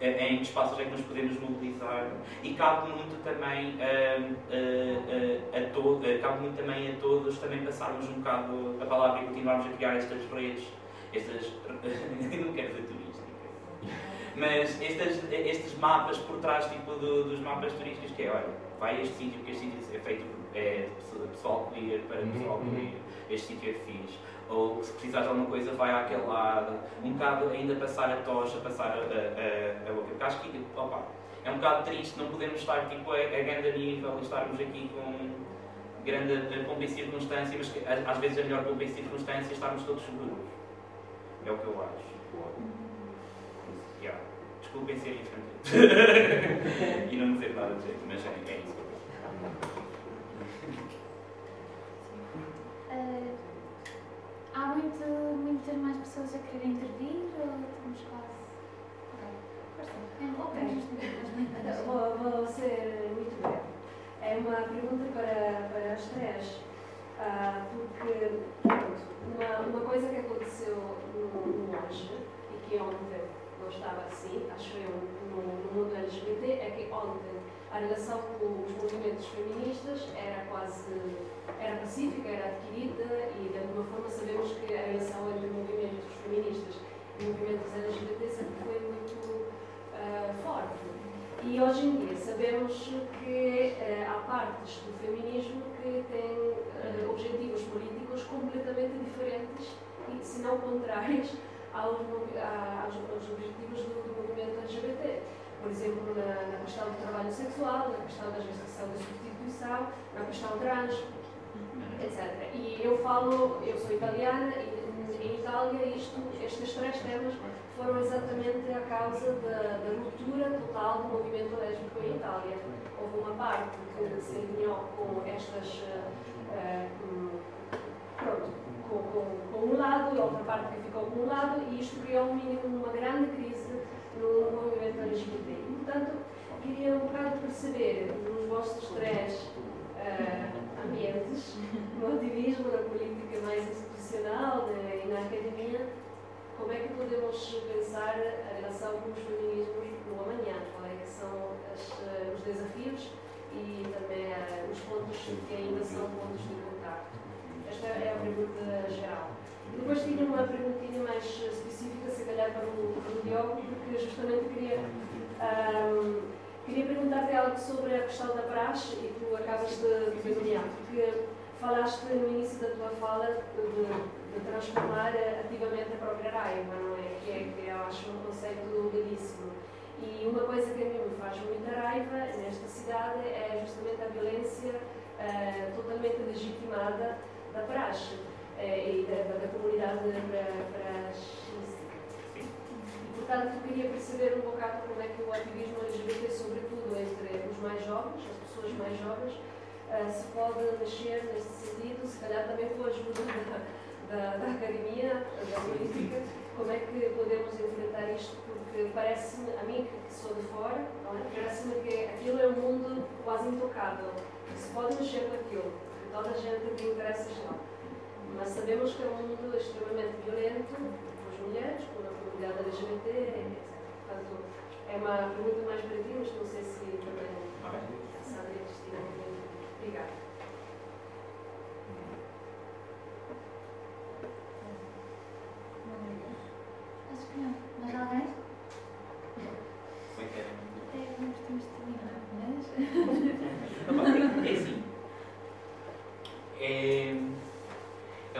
em que espaços é que nos podemos mobilizar e cabe muito também uh, uh, a to cabe muito também a todos também passarmos um bocado a palavra e continuarmos a criar estas redes, estas eu não quero dizer turísticas, mas estas, estes mapas por trás tipo, do, dos mapas turísticos que é, olha, vai a este sítio, que este sítio é feito é pessoal queer para uhum, pessoal uhum. queer, este sítio é fixe ou se precisares de alguma coisa, vai àquele lado. Um bocado ainda passar a tocha, passar a, a, a boca. Porque acho que opa, é um bocado triste não podermos estar tipo, a, a grande nível e estarmos aqui com grande pompa e circunstância, mas que, às vezes a melhor pompa e circunstância é estarmos todos seguros. É o que eu acho. Yeah. Desculpem ser infantil. e não dizer nada de jeito, mas é, é isso. Há muito, muitas mais pessoas a querer intervir ou estamos quase. Ok. Vou, vou ser muito breve. É uma pergunta para, para as três. Ah, porque uma, uma coisa que aconteceu no, no Laje e que ontem não estava assim, acho eu, no, no mundo LGBT, é que ontem a relação com os movimentos feministas era quase era pacífica, era adquirida e de alguma forma sabemos que a relação entre movimentos feministas e movimentos LGBT sempre foi muito uh, forte. E hoje em dia sabemos que uh, há partes do feminismo que têm uh, objetivos políticos completamente diferentes e, se não contrários, aos, aos, aos objetivos do, do movimento LGBT por exemplo, na, na, questão do trabalho sexual, na questão da gestação da substituição, na questão trans, etc. E eu falo, eu sou italiana e em Itália isto, estes três temas foram exatamente a causa da, da ruptura total do movimento lésbico em Itália. Houve uma parte que se alinhou com estas. Uh, pronto, com, com, com, um lado e outra parte que ficou com um lado, e isto criou um mínimo, uma grande crise no movimento LGBT. E, portanto, queria um bocado perceber nos vossos três uh, ambientes, no ativismo, na política mais institucional e na academia, como é que podemos pensar a relação com os feminismos no amanhã? Quais é são as, uh, os desafios e também uh, os pontos que ainda são pontos de contato? Esta é a pergunta geral. Depois tinha uma perguntinha mais específica, se calhar para o, para o Diogo, porque justamente queria, um, queria perguntar-te algo sobre a questão da praxe e tu acabas de, de porque falaste no início da tua fala de, de transformar ativamente a própria raiva, não é? Que, é? que eu acho um conceito belíssimo. E uma coisa que a mim me faz muita raiva nesta cidade é justamente a violência uh, totalmente legitimada da praxe eh, e da, da, comunidade para, para as. E, portanto, queria perceber um bocado como é que o ativismo LGBT, sobretudo entre os mais jovens, as pessoas mais jovens, uh, se pode mexer nesse sentido, se calhar também com a ajuda da, da, da academia, da política, como é que podemos enfrentar isto, porque parece-me, a mim que sou de fora, é? parece-me que aquilo é um mundo quase intocável, que se pode mexer com aquilo, toda a gente tem interesses lá. Mas sabemos que é um mundo extremamente violento com as mulheres, com a comunidade LGBT, etc. Portanto, é uma pergunta mais para ti, mas não sei se também e Cristina querem. Obrigada. Acho que não. Mais alguém? Foi que era. Até nós temos de terminar, mas. É assim. É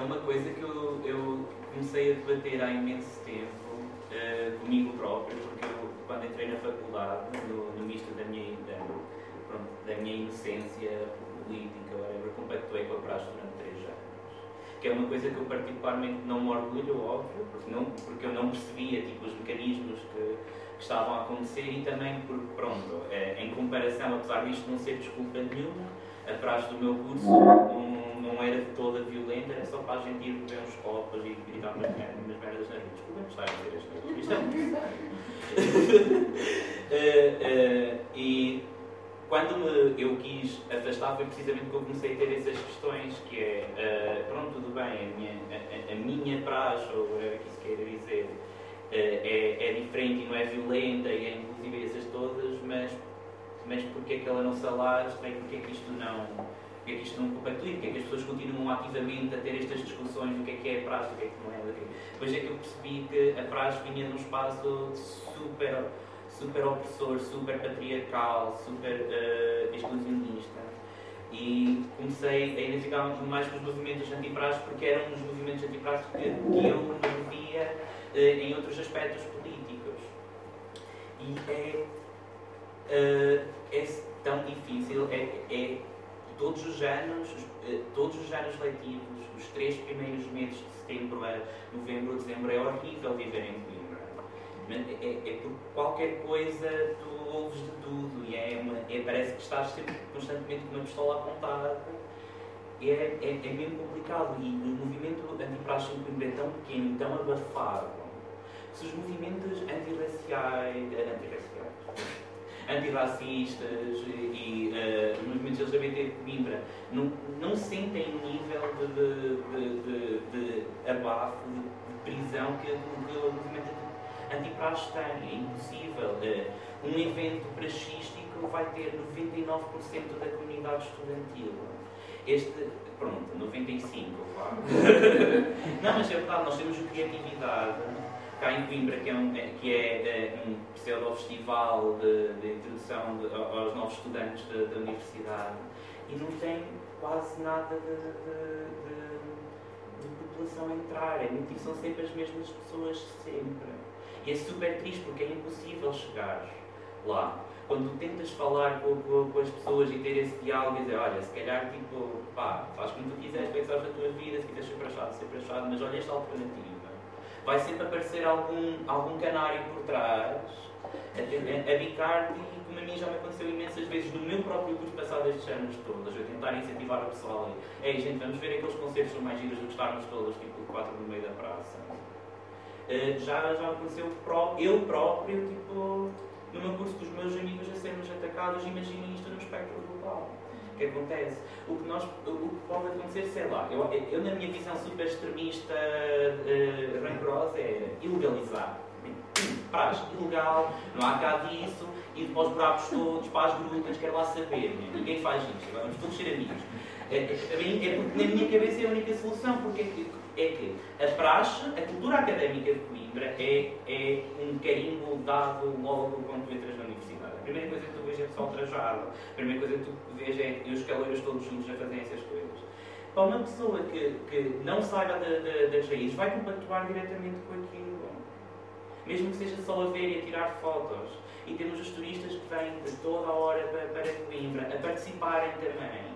é uma coisa que eu, eu comecei a debater há imenso tempo uh, comigo próprio, porque eu, quando entrei na faculdade, no, no misto da minha, da, pronto, da minha inocência política, whatever, compactuei com a praxe durante três anos. Que é uma coisa que eu particularmente não me orgulho, óbvio, porque, não, porque eu não percebia tipo, os mecanismos que, que estavam a acontecer e também porque, pronto, é, em comparação, apesar disto não ser desculpa nenhuma, a praxe do meu curso um, não era toda violenta, era só para a gente ir beber uns copos e gritar umas merdas nas ruas. Desculpa, gostar de dizer as coisas. Isto uh, uh, E quando me, eu quis afastar foi precisamente porque eu comecei a ter essas questões, que é, uh, pronto, tudo bem, a minha, a, a minha praxe, ou whatever que isso queira dizer, é, é diferente e não é violenta e é inclusive essas todas, mas, mas porque é que ela não se alastra e porque é que isto não porque é que isto não compactua, porque é que as pessoas continuam ativamente a ter estas discussões do que é que é praxe, do que é que não é. Depois é que eu percebi que a praxe vinha num espaço super, super opressor, super patriarcal, super uh, exclusionista. E comecei a identificar mais com os movimentos antipraxe porque eram os movimentos antipraxe que, que eu não via uh, em outros aspectos políticos. E é, uh, é tão difícil, é, é todos os anos, eh, todos os anos letivos, os três primeiros meses de setembro a novembro, dezembro, é horrível viver em Coimbra. É, é, é por qualquer coisa tu ouves de tudo e é, uma, é parece que estás sempre constantemente com uma pistola apontada. É, é, é mesmo complicado e o movimento antipraxe em Coimbra é tão pequeno, tão abafado. Se os movimentos antirraciais, eh, antirraciais antirracistas e uh, os movimentos LGBT de Coimbra não, não sentem o nível de, de, de, de, abafo, de, prisão que, que o movimento antipraxe tem. É impossível. Uh, um evento praxístico vai ter 99% da comunidade estudantil. Este, pronto, 95, vá. não, mas é verdade, nós temos criatividade cá em Coimbra, que é um, é, que é, é um pseudo-festival de, de, introdução de, aos novos estudantes da, da, universidade, e não tem quase nada de, de população a entrar. É muito, são sempre as mesmas pessoas, sempre. E é super triste porque é impossível chegar lá. Quando tentas falar com, com, com, as pessoas e ter esse diálogo e dizer, olha, se calhar, tipo, pá, faz como tu quiseres, pensar na tua vida, se quiseres ser achado, ser achado, mas olha esta alternativa vai sempre aparecer algum, algum canário por trás a, a, a bicar-te e como a mim já me aconteceu imensas vezes no meu próprio curso passado estes anos todos, eu tentar incentivar o pessoal e, ei gente, vamos ver aqueles concertos são mais giros do que estarmos todos, tipo, quatro no meio da praça. Uh, já, já aconteceu eu próprio, tipo, no meu curso com os meus amigos a sermos atacados, imaginem isto no espectro global que acontece. O que, nós, o que pode acontecer, sei lá, eu, eu na minha visão super extremista, uh, rancorosa, é ilegalizar. Paz, ilegal, não há cá disso, e para os buracos todos, para as grutas, quero lá saber, né? ninguém faz isto, vamos todos ser amigos. É, é, é, porque na minha cabeça é a única solução, porque é que, é que a praxe, a cultura académica de Coimbra é, é um carimbo dado logo quando tu entras na primeira coisa que tu vês é pessoal trajado, a primeira coisa que tu vês é os caloiros todos juntos a fazerem essas coisas. Para uma pessoa que, que não saiba das raízes, vai compactuar diretamente com aquilo. Mesmo que seja só a ver e a tirar fotos. E temos os turistas que vêm de toda a hora para, para Coimbra a participarem também.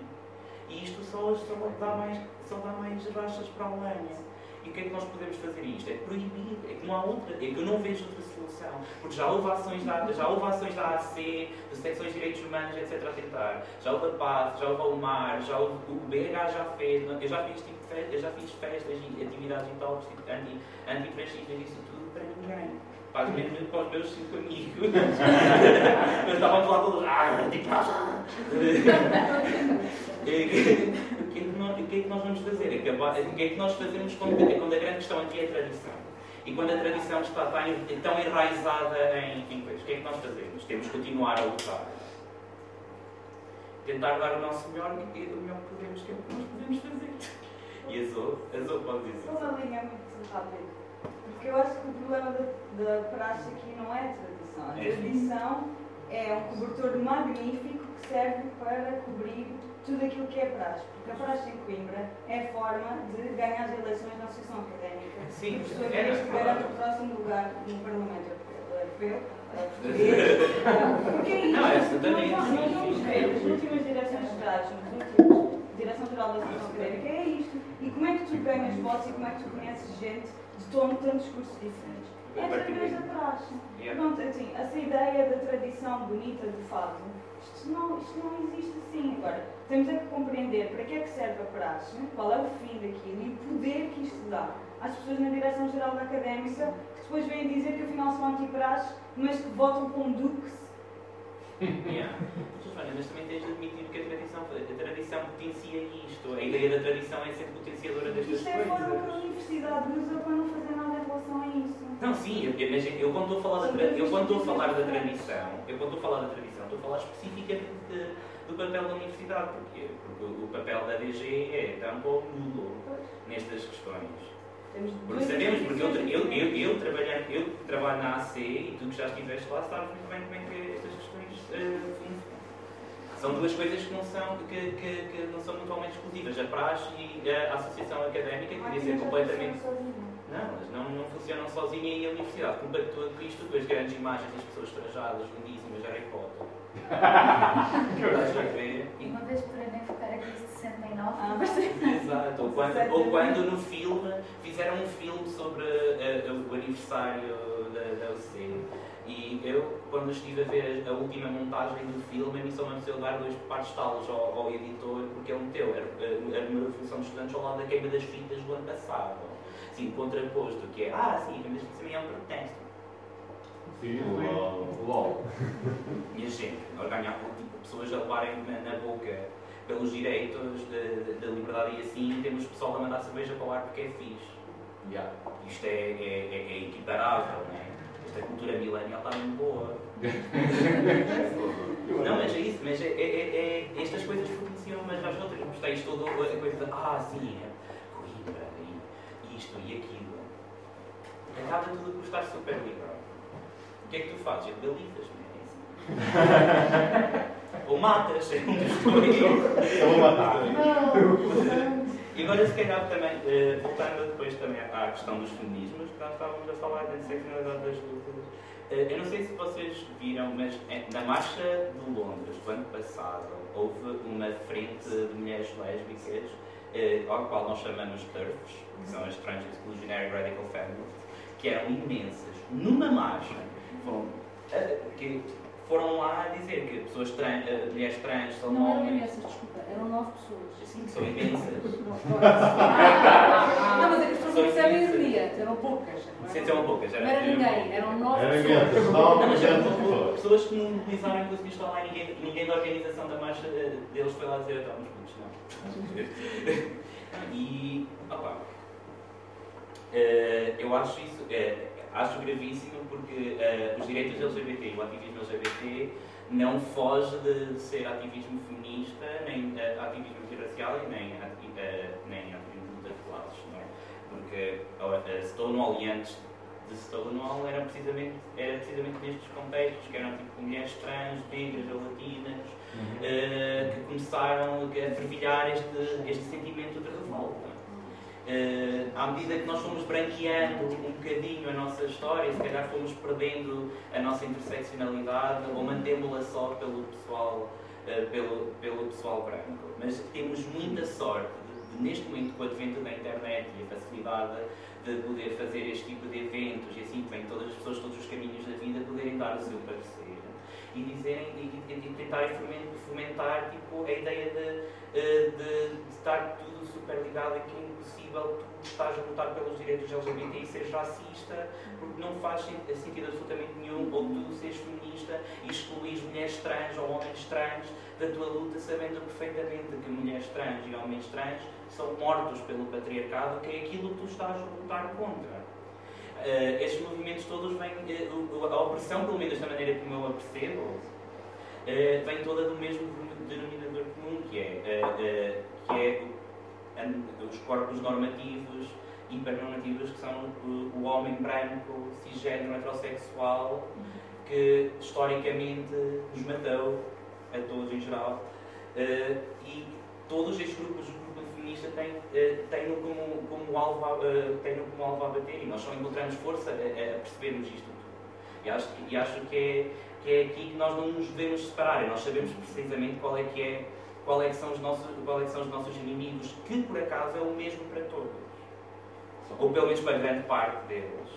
E isto só, só dá mais, só dá mais rachas para a lenha. E o que é que nós podemos fazer isto? É proibir, é que não há outra, é que eu não vejo outra solução. Porque já houve ações da, já houve ações da AC, das secções de direitos humanos, etc. a tentar. Já houve a PAF, já houve a UMAR, já houve, o BH já fez, eu já fiz, tipo, eu já fiz festas e atividades em talks tipo, anti, isso tudo para ninguém. Faz mesmo para os meus cinco amigos. Mas estávamos lá todos. Ah, tipo, o que, é que nós, o que é que nós vamos fazer? O que é que nós fazemos quando, quando a grande questão aqui é a tradição? E quando a tradição está tão enraizada em, em coisas, o que é que nós fazemos? Temos que continuar a lutar. Tentar dar o nosso melhor e o melhor que podemos, que é o que nós podemos fazer. E a Zoe, a Zoe pode dizer. Uma linha muito rápida. Porque eu acho que o problema da, da praxe aqui não é a tradição. A é. tradição é um cobertor magnífico que serve para cobrir tudo aquilo que é praxe. Porque a praxe em Coimbra é a forma de ganhar as eleições na Associação Académica. Sim, por sua vez, é, garante o próximo lugar no Parlamento Europeu. Porque é isso. Não, também nós, vamos ver as últimas direções gerais, nas últimas Direção-Geral da Associação Académica, é isto. E como é que tu ganhas votos e como é que tu conheces gente de tom, tantos cursos diferentes? É através da praxe. Pronto, assim, essa ideia da tradição bonita do fado isto não, isto não existe assim. Agora, temos é que compreender para que é que serve a praxe, qual é o fim daquilo e o poder que isto dá às pessoas na Direção-Geral da Académica, que depois vêm dizer que afinal são anti-praxe, mas que votam com duques. yeah. mas também tens de admitir que a tradição, a tradição potencia isto. A ideia da tradição é sempre potenciadora destas Isto é a forma que a coisas. universidade usa para não fazer nada em relação a isso. Não, sim, mas eu quando estou a falar da, eu, quando estou a falar da tradição, eu quando estou a falar da tradição, estou a falar especificamente de- do papel da universidade, porque, porque o papel da DG é tão nulo nestas questões. Porque sabemos, porque eu, eu, eu, eu, trabalhando, eu trabalho na AC e tu que já estiveste lá sabes muito bem como é que estas questões funcionam. São duas coisas que não são, que, que, que não são mutuamente exclusivas. A praxe e a associação académica que devia ser completamente. Não, elas não, não funcionam sozinha e a universidade compactua com isto com as grandes imagens das pessoas trajadas, lindíssimas, Harry Potter. A? E- Uma vez por ano ficar a de 69. Ah, Exato. Ou quando, ou quando no filme fizeram um filme sobre eh, o aniversário da, da UC. E eu, quando estive a ver a, a última montagem do filme, a mim só me apeteceu dar dois pares de talos ao, ao editor, porque ele meteu era, a, a número de função de estudantes ao lado da queima das fitas do ano passado. Assim, contraposto, que é, ah, sim, mas isso também é um protesto. Sim, LOL. Minha gente, nós ganhar tipo, pessoas a levarem na, na boca pelos direitos da liberdade e assim, temos pessoal a mandar cerveja para o ar porque é fixe. Yeah. Isto é, é, é, é equiparável, não é? Esta cultura millennial está muito boa. não, mas é isso, mas é, é, é, é- estas coisas funcionam umas às outras. Tens toda a coisa de, ah, sim, é Coimbra, e isto e aquilo. Acaba tudo por estar super liberal. O que é que tu fazes? Legalizas-me, é isso? Ou matas, é um dos dois. Ou matas. E agora, se calhar, também, eh, voltando depois também à questão dos feminismos, que nós estávamos a falar da interseccionalidade das lutas. Eh, eu não sei se vocês viram, mas eh, na Marcha de Londres, do ano passado, houve uma frente de mulheres lésbicas, ao qual nós chamamos TERFs, que são as Trans Exclusionary Radical Feminists, que eram imensas, numa marcha, foram, eh, que foram lá dizer que pessoas trans, eh, mulheres trans são Não eram homens. imensas, desculpa, eram nove pessoas. Sim, são imensas. Não, mas é que as pessoas não percebem a ironia, eram poucas. Sim, eram poucas. Não era ninguém, eram nove Eram pessoas. imensas, nove Não, eram imensas pessoas. pessoas que não mobilizaram e conseguiram estar lá e ninguém, ninguém da organização da marcha eh, deles foi lá dizer estamos putos, não. E, opa, eh, eu acho isso, eh, acho gravíssimo porque eh, os direitos LGBT e o ativismo LGBT não foge de ser ativismo feminista, nem eh, ativismo antirracial e nem, eh, nem ativismo de classes, não é? Porque eh, Stonewall e antes de Stonewall eram precisamente, era precisamente nestes contextos, que eram tipo mulheres trans, negras ou latinas, eh, que começaram a fervilhar este, este sentimento de revolta. Eh, à medida que nós fomos branqueando um bocadinho a nossa história, se calhar fomos perdendo a nossa interseccionalidade ou mantemos-la só pelo pessoal, eh, pelo, pelo pessoal branco. Mas temos muita sorte de, de, neste momento, com o advento da internet e a facilidade de poder fazer este tipo de eventos e assim vêm todas as pessoas, todos os caminhos da vida, poderem dar o seu parecer e dizerem e, e, e tentarem fomen- fomentar tipo, a ideia de, eh, de, de estar tudo super ligado que é impossível tu estás a lutar pelos direitos LGBT e seres racista porque não faz sen- sentido absolutamente nenhum ou tu seres feminista e excluís mulheres trans ou homens trans da tua luta sabendo perfeitamente que mulheres trans e homens trans são mortos pelo patriarcado que é aquilo que tu estás a lutar contra. Uh, estes movimentos todos vêm, uh, a opressão, pelo menos da maneira como eu a percebo, uh, vem toda do mesmo denominador comum, que é, que é os corpos normativos, hipernormativos, que são o, o homem branco, cisgênero, heterossexual, que historicamente nos matou, a todos em geral, e todos estes grupos feminista tem, uh, tem-no como, como, alvo, a, tem como alvo a bater e nós só encontramos força a, a percebermos isto tudo. E acho, e acho que, é, que é aqui que nós não nos devemos separar e nós sabemos precisamente qual é que é qual é que são os nossos, qual é são os nossos inimigos, que por acaso é o mesmo para todos. Ou pelo menos para grande parte deles.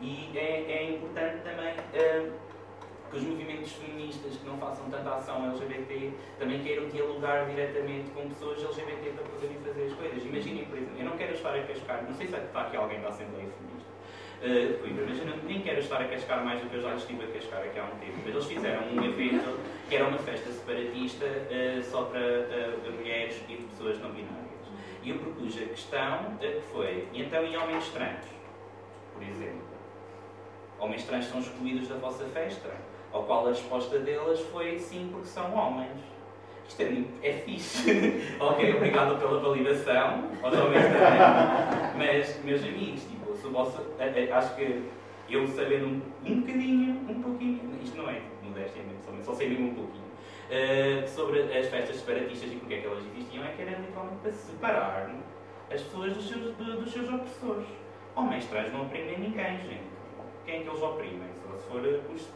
E é, é importante também uh, que os movimentos feministas que não façam tanta ação LGBT também queiram dialogar diretamente com pessoas LGBT para poderem fazer as coisas. Imaginem, por exemplo, eu não quero estar a cascar, não sei se está aqui alguém da Assembleia Feminista, Coimbra, mas eu nem quero estar a cascar mais do que eu já estive a cascar aqui há um tempo. Mas eles fizeram um evento que era uma festa separatista uh, só para uh, mulheres e pessoas não binárias. E eu propus a questão que foi, e então e homens trans, por exemplo? Homens trans são excluídos da vossa festa? Ao qual a resposta delas foi sim, porque são homens. Isto é, é fixe. ok, obrigado pela validação, aos homens trans. Mas, meus amigos, tipo, se o vosso, acho que eu sabendo um, um bocadinho, um pouquinho, isto não é modéstia, só sei mesmo um pouquinho, uh, sobre as festas separatistas e porque é que elas existiam, é que era literalmente para separar as pessoas dos seus, do, dos seus opressores. Homens trans não oprimem ninguém, gente. Quem é que eles oprimem? Só se for os,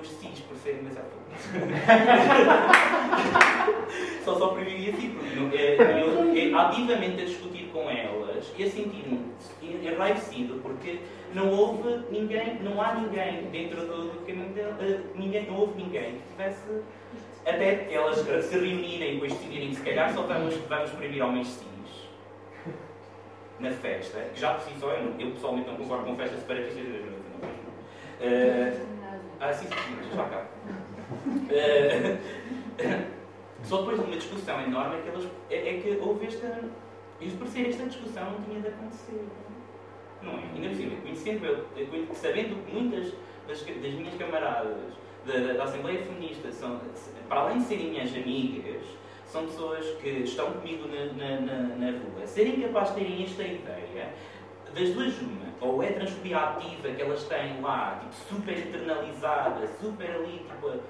os cis por serem mais Só se oprimiria assim, porque é, eu, eu, ativamente a discutir com e a sentir-me enraivecido, porque não houve ninguém, não há ninguém dentro do, do caminho dele, ninguém, não houve ninguém que tivesse até elas se reunirem e depois decidirem que se calhar só vamos, vamos proibir homens cis na festa, que já por si só, eu, eu pessoalmente não concordo com festas separatistas das uh, Ah, sim, sim, já cá. Uh, só depois de uma discussão enorme é que, elas, é, é que houve esta. Isto por ser esta discussão não tinha de acontecer. Não é? Ainda por cima, conhecendo eu, sabendo que muitas das, das minhas camaradas da, da, Assembleia Feminista são, para além de serem minhas amigas, são pessoas que estão comigo na, na, na, na rua, serem capazes de terem esta ideia, das duas uma, ou é transfobia ativa que elas têm lá, tipo, super internalizada, super ali, tipo,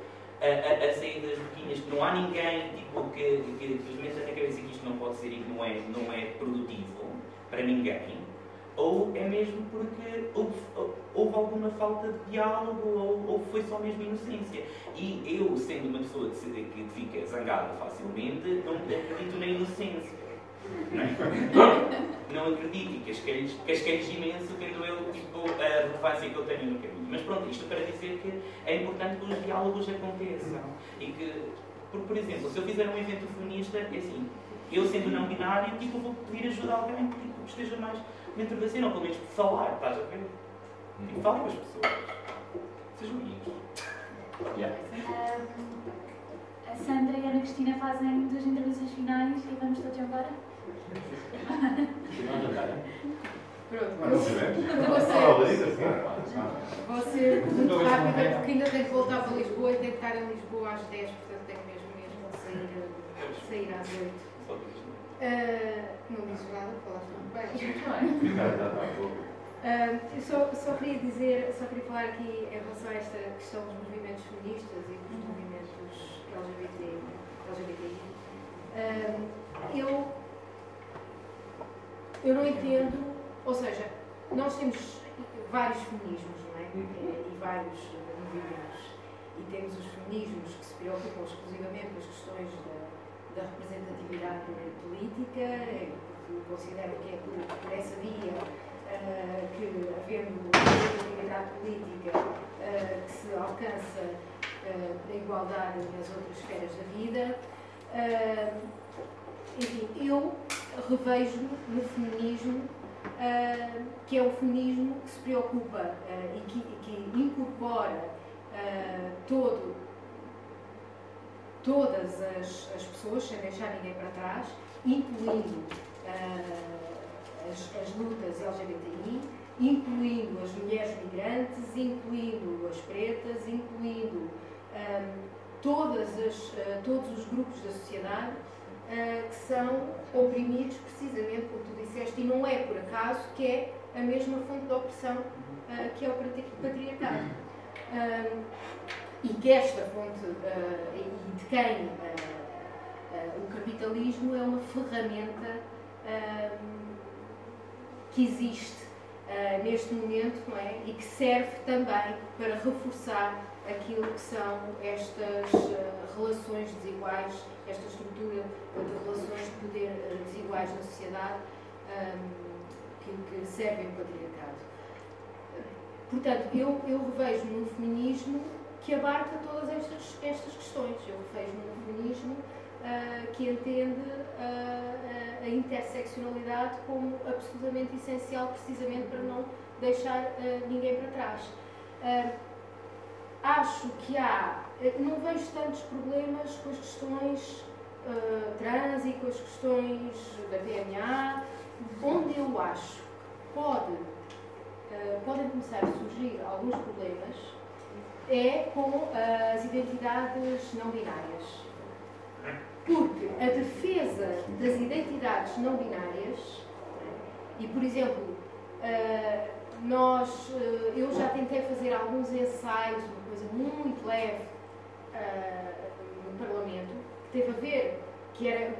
a, a, a sair das boquinhas, que não há ninguém tipo, que, que, que lhes meta na cabeça que isto não pode ser e que não é, não é produtivo para ninguém ou é mesmo porque houve, houve alguma falta de diálogo ou, ou, foi só mesmo inocência. E eu, sendo uma pessoa que, fica zangada facilmente, não acredito na inocência. Não, é? não acredito e casquei-lhes imenso tendo eu tipo, a relevância que eu tenho no caminho. Mas pronto, isto para dizer que é importante que os diálogos aconteçam. E que, por, por exemplo, se eu fizer um evento feminista, é assim, eu sendo não binário, tipo, vou pedir ajuda a alguém que tipo, esteja mais dentro da cena, ou pelo menos falar, estás a ver? Tipo, com as pessoas. Sejam amigos. Yeah. a Sandra e a Ana Cristina fazem duas entrevistas finais e vamos todos embora? Pronto, vou ser, vou ser muito rápida porque ainda tenho que voltar para Lisboa e tenho que estar em Lisboa às 10, portanto tenho mesmo mesmo de sair, sair às 8. Uh, não dizes nada, falaste muito bem. Uh, só, só, queria dizer, só queria falar aqui em relação a esta questão dos movimentos feministas e dos movimentos LGBT, LGBTI. Uh, eu, eu não entendo, ou seja, nós temos vários feminismos, não é? E vários movimentos. E temos os feminismos que se preocupam exclusivamente com as questões da da representatividade política, porque consideram que é por, por essa via uh, que, havendo representatividade política, uh, que se alcança uh, a igualdade nas outras esferas da vida. Enfim, eu revejo no feminismo que é o feminismo que se preocupa e que, que incorpora todo todas as, as pessoas, sem deixar ninguém para trás, incluindo uh, as, as lutas LGBTI, incluindo as mulheres migrantes, incluindo as pretas, incluindo um, todas as, uh, todos os grupos da sociedade uh, que são oprimidos precisamente como tu disseste, e não é por acaso que é a mesma fonte de opressão que é o patriarcado e que esta fonte uh, e de quem uh, uh, o capitalismo é uma ferramenta que existe neste momento não é? e que serve também para reforçar aquilo que são estas relações desiguais, esta estrutura de relações de poder desiguais na sociedade que, que servem o patriarcado. Portanto, eu, eu revejo no feminismo que abarca todas estas, estas questões. Eu vejo um feminismo uh, que entende uh, a interseccionalidade como absolutamente essencial, precisamente para não deixar ninguém para trás. Acho que há, não vejo tantos problemas com as questões trans e com as questões da PMA, onde eu acho que pode, podem começar a surgir alguns problemas é com as identidades não binárias. Porque a defesa das identidades não binárias, e por exemplo, eh, nós, eh, eu já tentei fazer alguns ensaios, uma coisa muito leve eh, no Parlamento, que teve a ver, que era,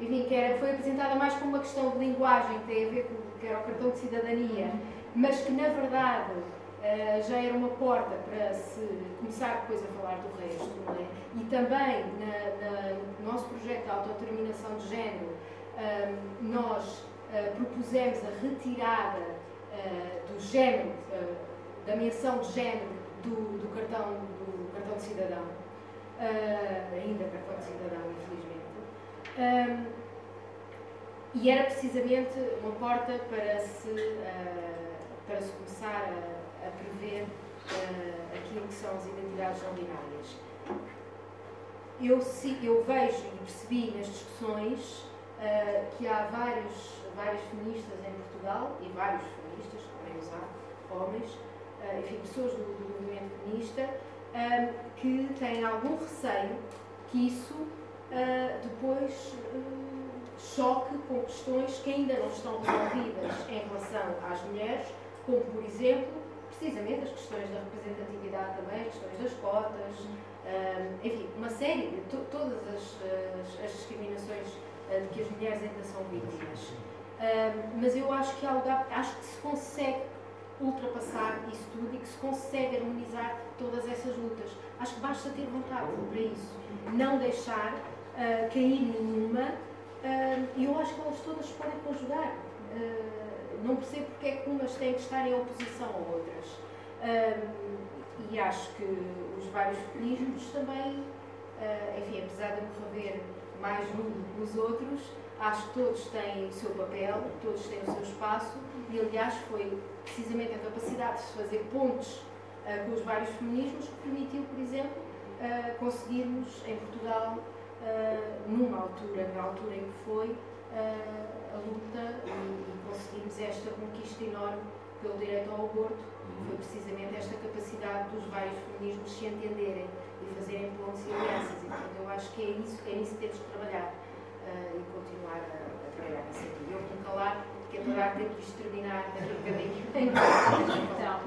enfim, que era, foi apresentada mais como uma questão de linguagem, que tem a ver com que era o cartão de cidadania, mas que na verdade Uh, já era uma porta para se começar depois a falar do resto, não é? E também na, na, no nosso projeto de autodeterminação de género, uh, nós uh, propusemos a retirada do género, da menção de género do, do, cartão, do cartão de cidadão, ainda cartão de cidadão, infelizmente. e era precisamente uma porta para se, para se começar a a prever uh, aquilo que são as identidades não binárias. Eu, eu vejo e percebi nas discussões uh, que há vários, várias feministas em Portugal e vários feministas, também os há, homens, uh, enfim, pessoas do, do movimento feminista, que têm algum receio que isso depois choque com questões que ainda não estão resolvidas em relação às mulheres, como, por exemplo, precisamente as questões da representatividade também, as questões das cotas, um, enfim, uma série de to todas as, as, as discriminações uh, de que as mulheres ainda são vítimas. Um, mas eu acho que há lugar, acho que se consegue ultrapassar isso tudo e que se consegue harmonizar todas essas lutas. Acho que basta ter vontade para isso. Não deixar uh, cair nenhuma. Uh, e eu acho que elas todas podem conjugar. Uh, não percebo porque é que umas têm que estar em oposição a outras. E acho que os vários feminismos também, uh, enfim, apesar de eu mais um do que os outros, acho que todos têm o seu papel, todos têm o seu espaço e, aliás, foi precisamente a capacidade de fazer pontes uh, com os vários feminismos que permitiu, por exemplo, uh, conseguirmos em Portugal, numa altura, na altura em que foi, a luta e conseguimos esta conquista enorme pelo direito ao aborto. Uhum. Foi precisamente esta capacidade dos vários feminismos se entenderem e fazerem pontos e alianças. E, portanto, eu acho que é isso, é nisso que temos que trabalhar uh, e continuar a, a trabalhar nesse sentido. Eu vou calar, que é para dar tempo de exterminar daqui a bocadinho.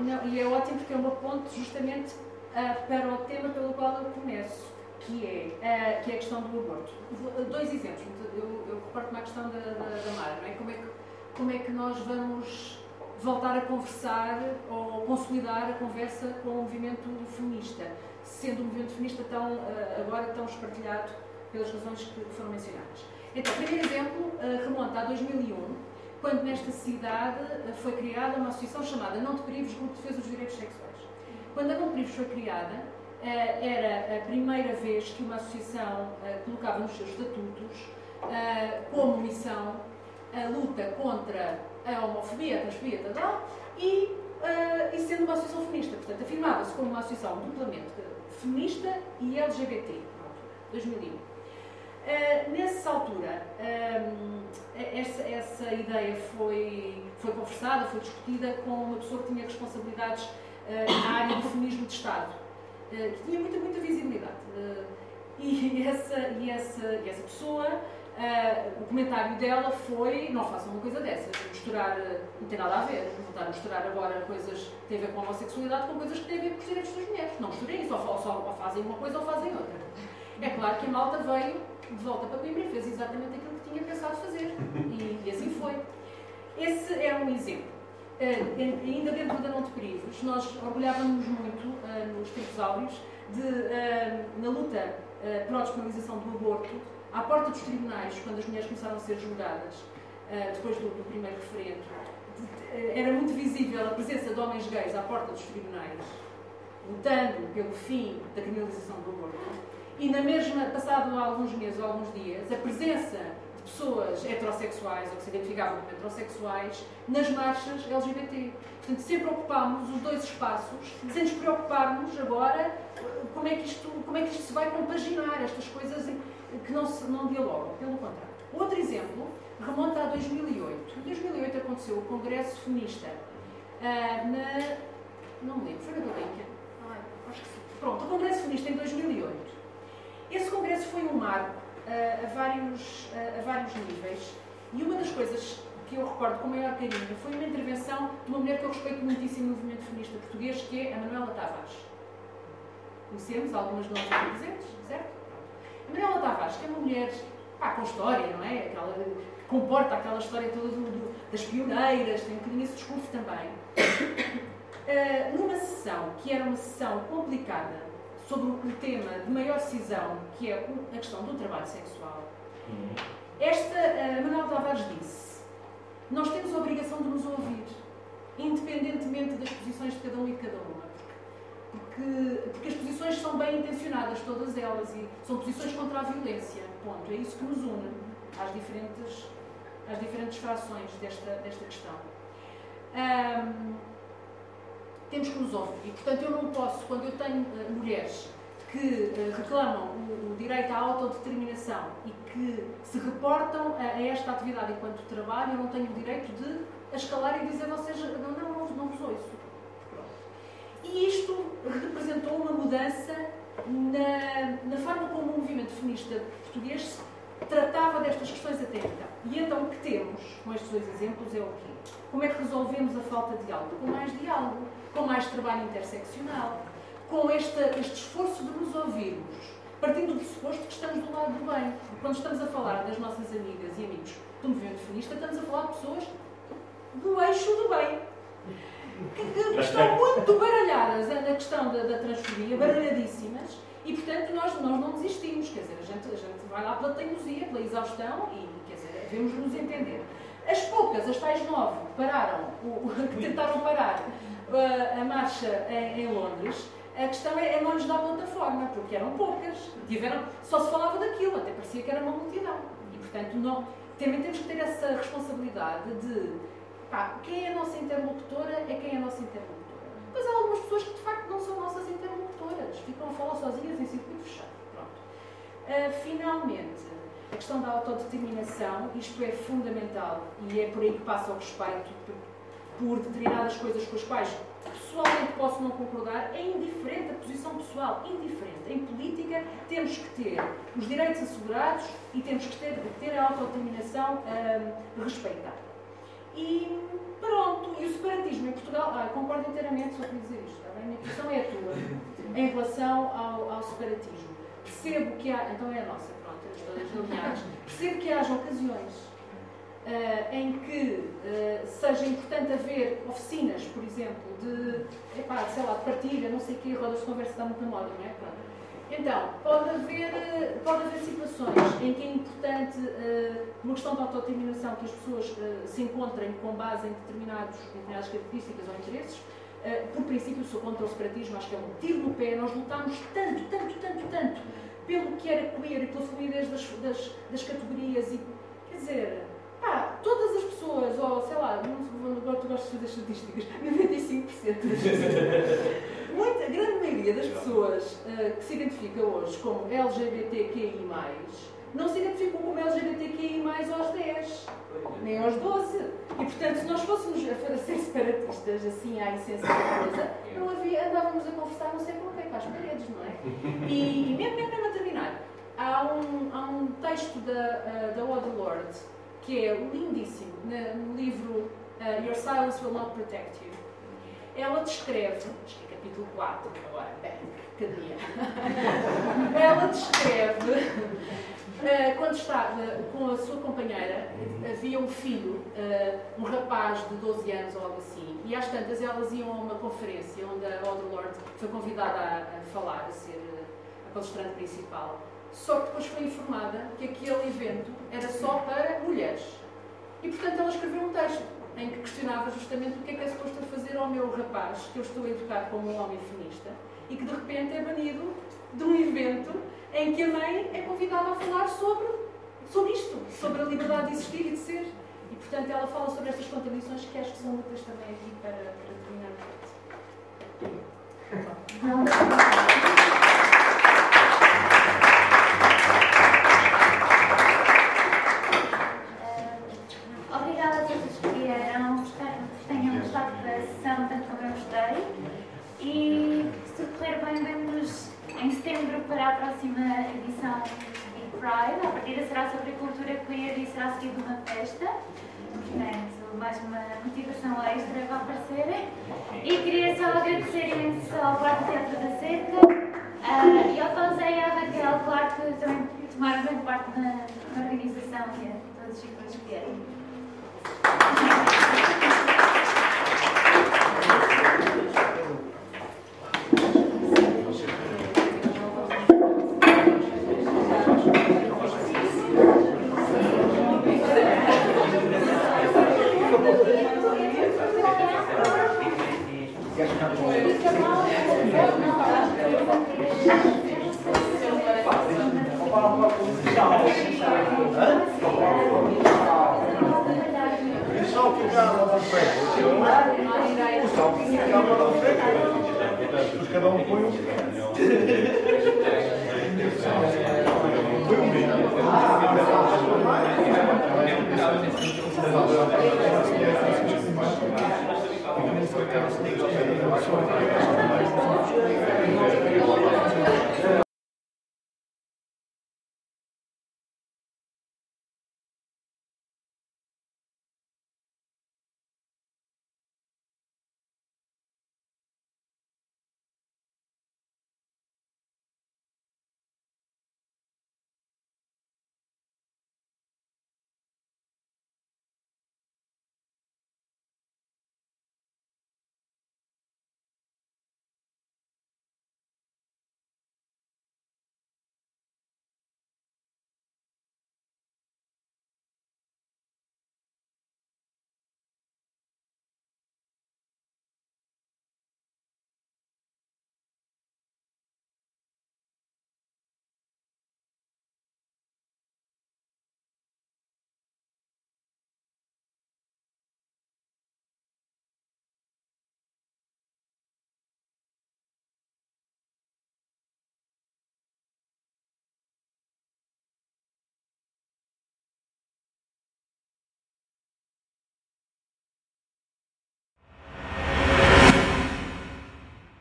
então, e é ótimo porque é uma ponte justamente uh, para o tema pelo qual eu começo que é, uh, que é a questão do aborto. Dois exemplos. Eu, eu reporto-me à questão da, da, da Mara, não é? Como, é que, como é que nós vamos voltar a conversar ou consolidar a conversa com o movimento feminista, sendo o movimento feminista tão, uh, agora tão espartilhado pelas razões que foram mencionadas. Então, o primeiro exemplo uh, remonta a 2001, quando nesta cidade foi criada uma associação chamada Não Te Privos, Grupo de Defesa dos Direitos Sexuais. Quando a Não Privos foi criada, eh, era a primeira vez que uma associação eh, colocava nos seus estatutos eh, como missão a luta contra a homofobia, a transfobia, tal, e, e sendo uma associação feminista. Portanto, afirmava-se como uma associação duplamente feminista e LGBT, na altura, 2001. Uh, nessa altura, essa, essa, ideia foi, foi conversada, foi discutida com uma pessoa que tinha responsabilidades uh, na área do feminismo de Estado. Eh, que tinha muita, muita visibilidade. Eh, e, essa, e, essa, e essa pessoa, uh, o comentário dela foi: não façam uma coisa dessas, misturar, não tem nada a ver, não estar a misturar agora coisas que têm a ver com a homossexualidade com coisas que têm a ver com os direitos das mulheres. Não misturem isso, ou, só, ou fazem uma coisa ou fazem outra. É claro que a malta veio de volta para Coimbra e fez exatamente aquilo tinha pensado fazer. E, e assim foi. Esse é um exemplo. Uh, ainda dentro da Não Te nós orgulhávamos muito, uh, nos tempos áureos, de, uh, na luta pela despenalização do aborto, à porta dos tribunais, quando as mulheres começaram a ser julgadas, depois do, do, primeiro referendo, de, era muito visível a presença de homens gays à porta dos tribunais, lutando pelo fim da criminalização do aborto. E na mesma, passado alguns meses ou alguns dias, a presença pessoas heterossexuais ou que se identificavam como heterossexuais nas marchas LGBT. Portanto, sempre ocupámos os dois espaços, sem nos preocuparmos agora como é que isto, como é que isto se vai compaginar, estas coisas que não, se, não dialogam, pelo contrário. Outro exemplo remonta a 2008. Em 2008 aconteceu o Congresso Feminista uh, na. Não me lembro, foi na Gulbenkian? Ah, acho que sim. Pronto, o Congresso Feminista em 2008. Esse congresso foi um marco a, vários, uh, a vários níveis e uma das coisas que eu recordo com maior carinho foi uma intervenção de uma mulher que eu respeito muitíssimo no movimento feminista português, que é a Manuela Tavares. Conhecemos algumas de nós aqui presentes, certo? A Manuela Tavares, que é uma mulher pá, com história, não é? Aquela, que comporta aquela história toda do, do, das pioneiras, tem um bocadinho esse discurso também. Uh, numa sessão que era uma sessão complicada sobre o tema de maior decisão, que é a questão do trabalho sexual, esta uh, Manuel Tavares disse: Nós temos a obrigação de nos ouvir, independentemente das posições de cada um e de cada uma. Porque, porque as posições são bem intencionadas, todas elas, e são posições contra a violência. Ponto. É isso que nos une às diferentes, às diferentes frações desta, desta questão. Um, temos que nos ouvir. E, portanto, eu não posso, quando eu tenho uh, mulheres que uh, reclamam o, o, direito à autodeterminação e que se reportam a, a, esta atividade enquanto trabalho, eu não tenho o direito de escalar e dizer vocês, não, não, não, não vos ouço. E isto representou uma mudança na, na forma como o movimento feminista português tratava destas questões até então. E então o que temos com estes dois exemplos é o quê? Como é que resolvemos a falta de diálogo? Com mais diálogo, com mais trabalho interseccional, com este, este esforço de nos ouvirmos, partindo do pressuposto que estamos do lado do bem. Porque quando estamos a falar das nossas amigas e amigos do movimento feminista, estamos a falar de pessoas do eixo do bem. Que, que estão muito baralhadas na questão da, da transfobia, baralhadíssimas, e, portanto, nós, nós não desistimos, quer dizer, a gente, a gente vai lá pela teimosia, pela exaustão e, quer dizer, devemos nos entender. As poucas, as tais nove, pararam, o, que tentaram parar a, marcha em, em, Londres, a questão é, é não lhes dar plataforma, porque eram poucas, tiveram, só se falava daquilo, até parecia que era uma multidão. E, portanto, não, também temos que ter essa responsabilidade de, pá, quem é a nossa interlocutora é quem é a nossa interlocutora. Mas há algumas pessoas que de facto não são nossas interlocutoras, ficam a falar sozinhas em circuito fechado. Pronto. Uh, finalmente, a questão da autodeterminação, isto é fundamental e é por aí que passa o respeito por determinadas coisas com as quais pessoalmente posso não concordar, é indiferente a posição pessoal, indiferente. Em política temos que ter os direitos assegurados e temos que ter, ter a autodeterminação uh, respeitada. E pronto, e o separatismo em Portugal, ah, concordo inteiramente, só para dizer isto, bem? A minha posição é a tua, em relação ao, ao separatismo. Percebo que há, então é a nossa, pronto, todas nomeadas, percebo que haja ocasiões uh, em que uh, seja importante haver oficinas, por exemplo, de, epá, sei lá, de partilha, não sei o quê, rodas de conversa dá muita moda, não é? Pronto. Então, pode haver, pode haver situações em que é importante, uh, uma questão de autodeterminação, que as pessoas se encontrem com base em determinados, determinadas características ou interesses. Uh, por princípio, sou contra o separatismo, acho que é um tiro no pé. Nós lutámos tanto, tanto, tanto, tanto pelo que era queer e pela fluidez das, das, das categorias. E, quer dizer, pá, todas as pessoas, ou sei lá, não, agora tu gostas de fazer estatísticas, 95% das pessoas. muita, grande maioria das pessoas uh, que se identifica hoje como LGBTQI, não se identificam como LGBTQI aos 10, nem aos 12. E portanto, se nós fôssemos a ser separatistas, assim à essência da coisa, não havia, andávamos a conversar não sei com quem, para as paredes, não é? E, e mesmo, mesmo a terminar, há um, há um texto da, uh, da Audre Lorde que é lindíssimo, no livro uh, Your Silence Will Not Protect You. Ela descreve, capítulo 4, agora, bem, cadeia. Ela descreve, uh, quando estava com a sua companheira, havia um filho, uh, um rapaz de 12 anos ou algo assim, e às tantas elas iam a uma conferência onde a Audre Lorde foi convidada a, a falar, a ser a palestrante principal. Só que depois foi informada que aquele evento era só para mulheres. E portanto ela escreveu um texto em que questionava justamente o que é que é suposto fazer ao meu rapaz, que eu estou a educar como um homem feminista, e que de repente é banido de um evento em que a mãe é convidada a falar sobre, sobre isto, sobre a liberdade de existir e de ser. E, portanto, ela fala sobre estas contradições que acho que são úteis também aqui para, para terminar. Obrigada a todos que vieram. Espero que tenham gostado da sessão, tanto como eu gostei. E se tudo correr bem, vemos em setembro para a próxima edição de Pride. A partida será sobre cultura queer e será seguido uma festa. Portanto, mais uma motivação extra para aparecerem. E queria só agradecer imenso ao Quarto Teatro da Cerca uh, e ao Zé e à Raquel, claro que também tomaram grande parte na organização e a todos os que vieram. sal ficava na frente. O sal ficava na frente. Depois cada um põe um. Foi um vídeo.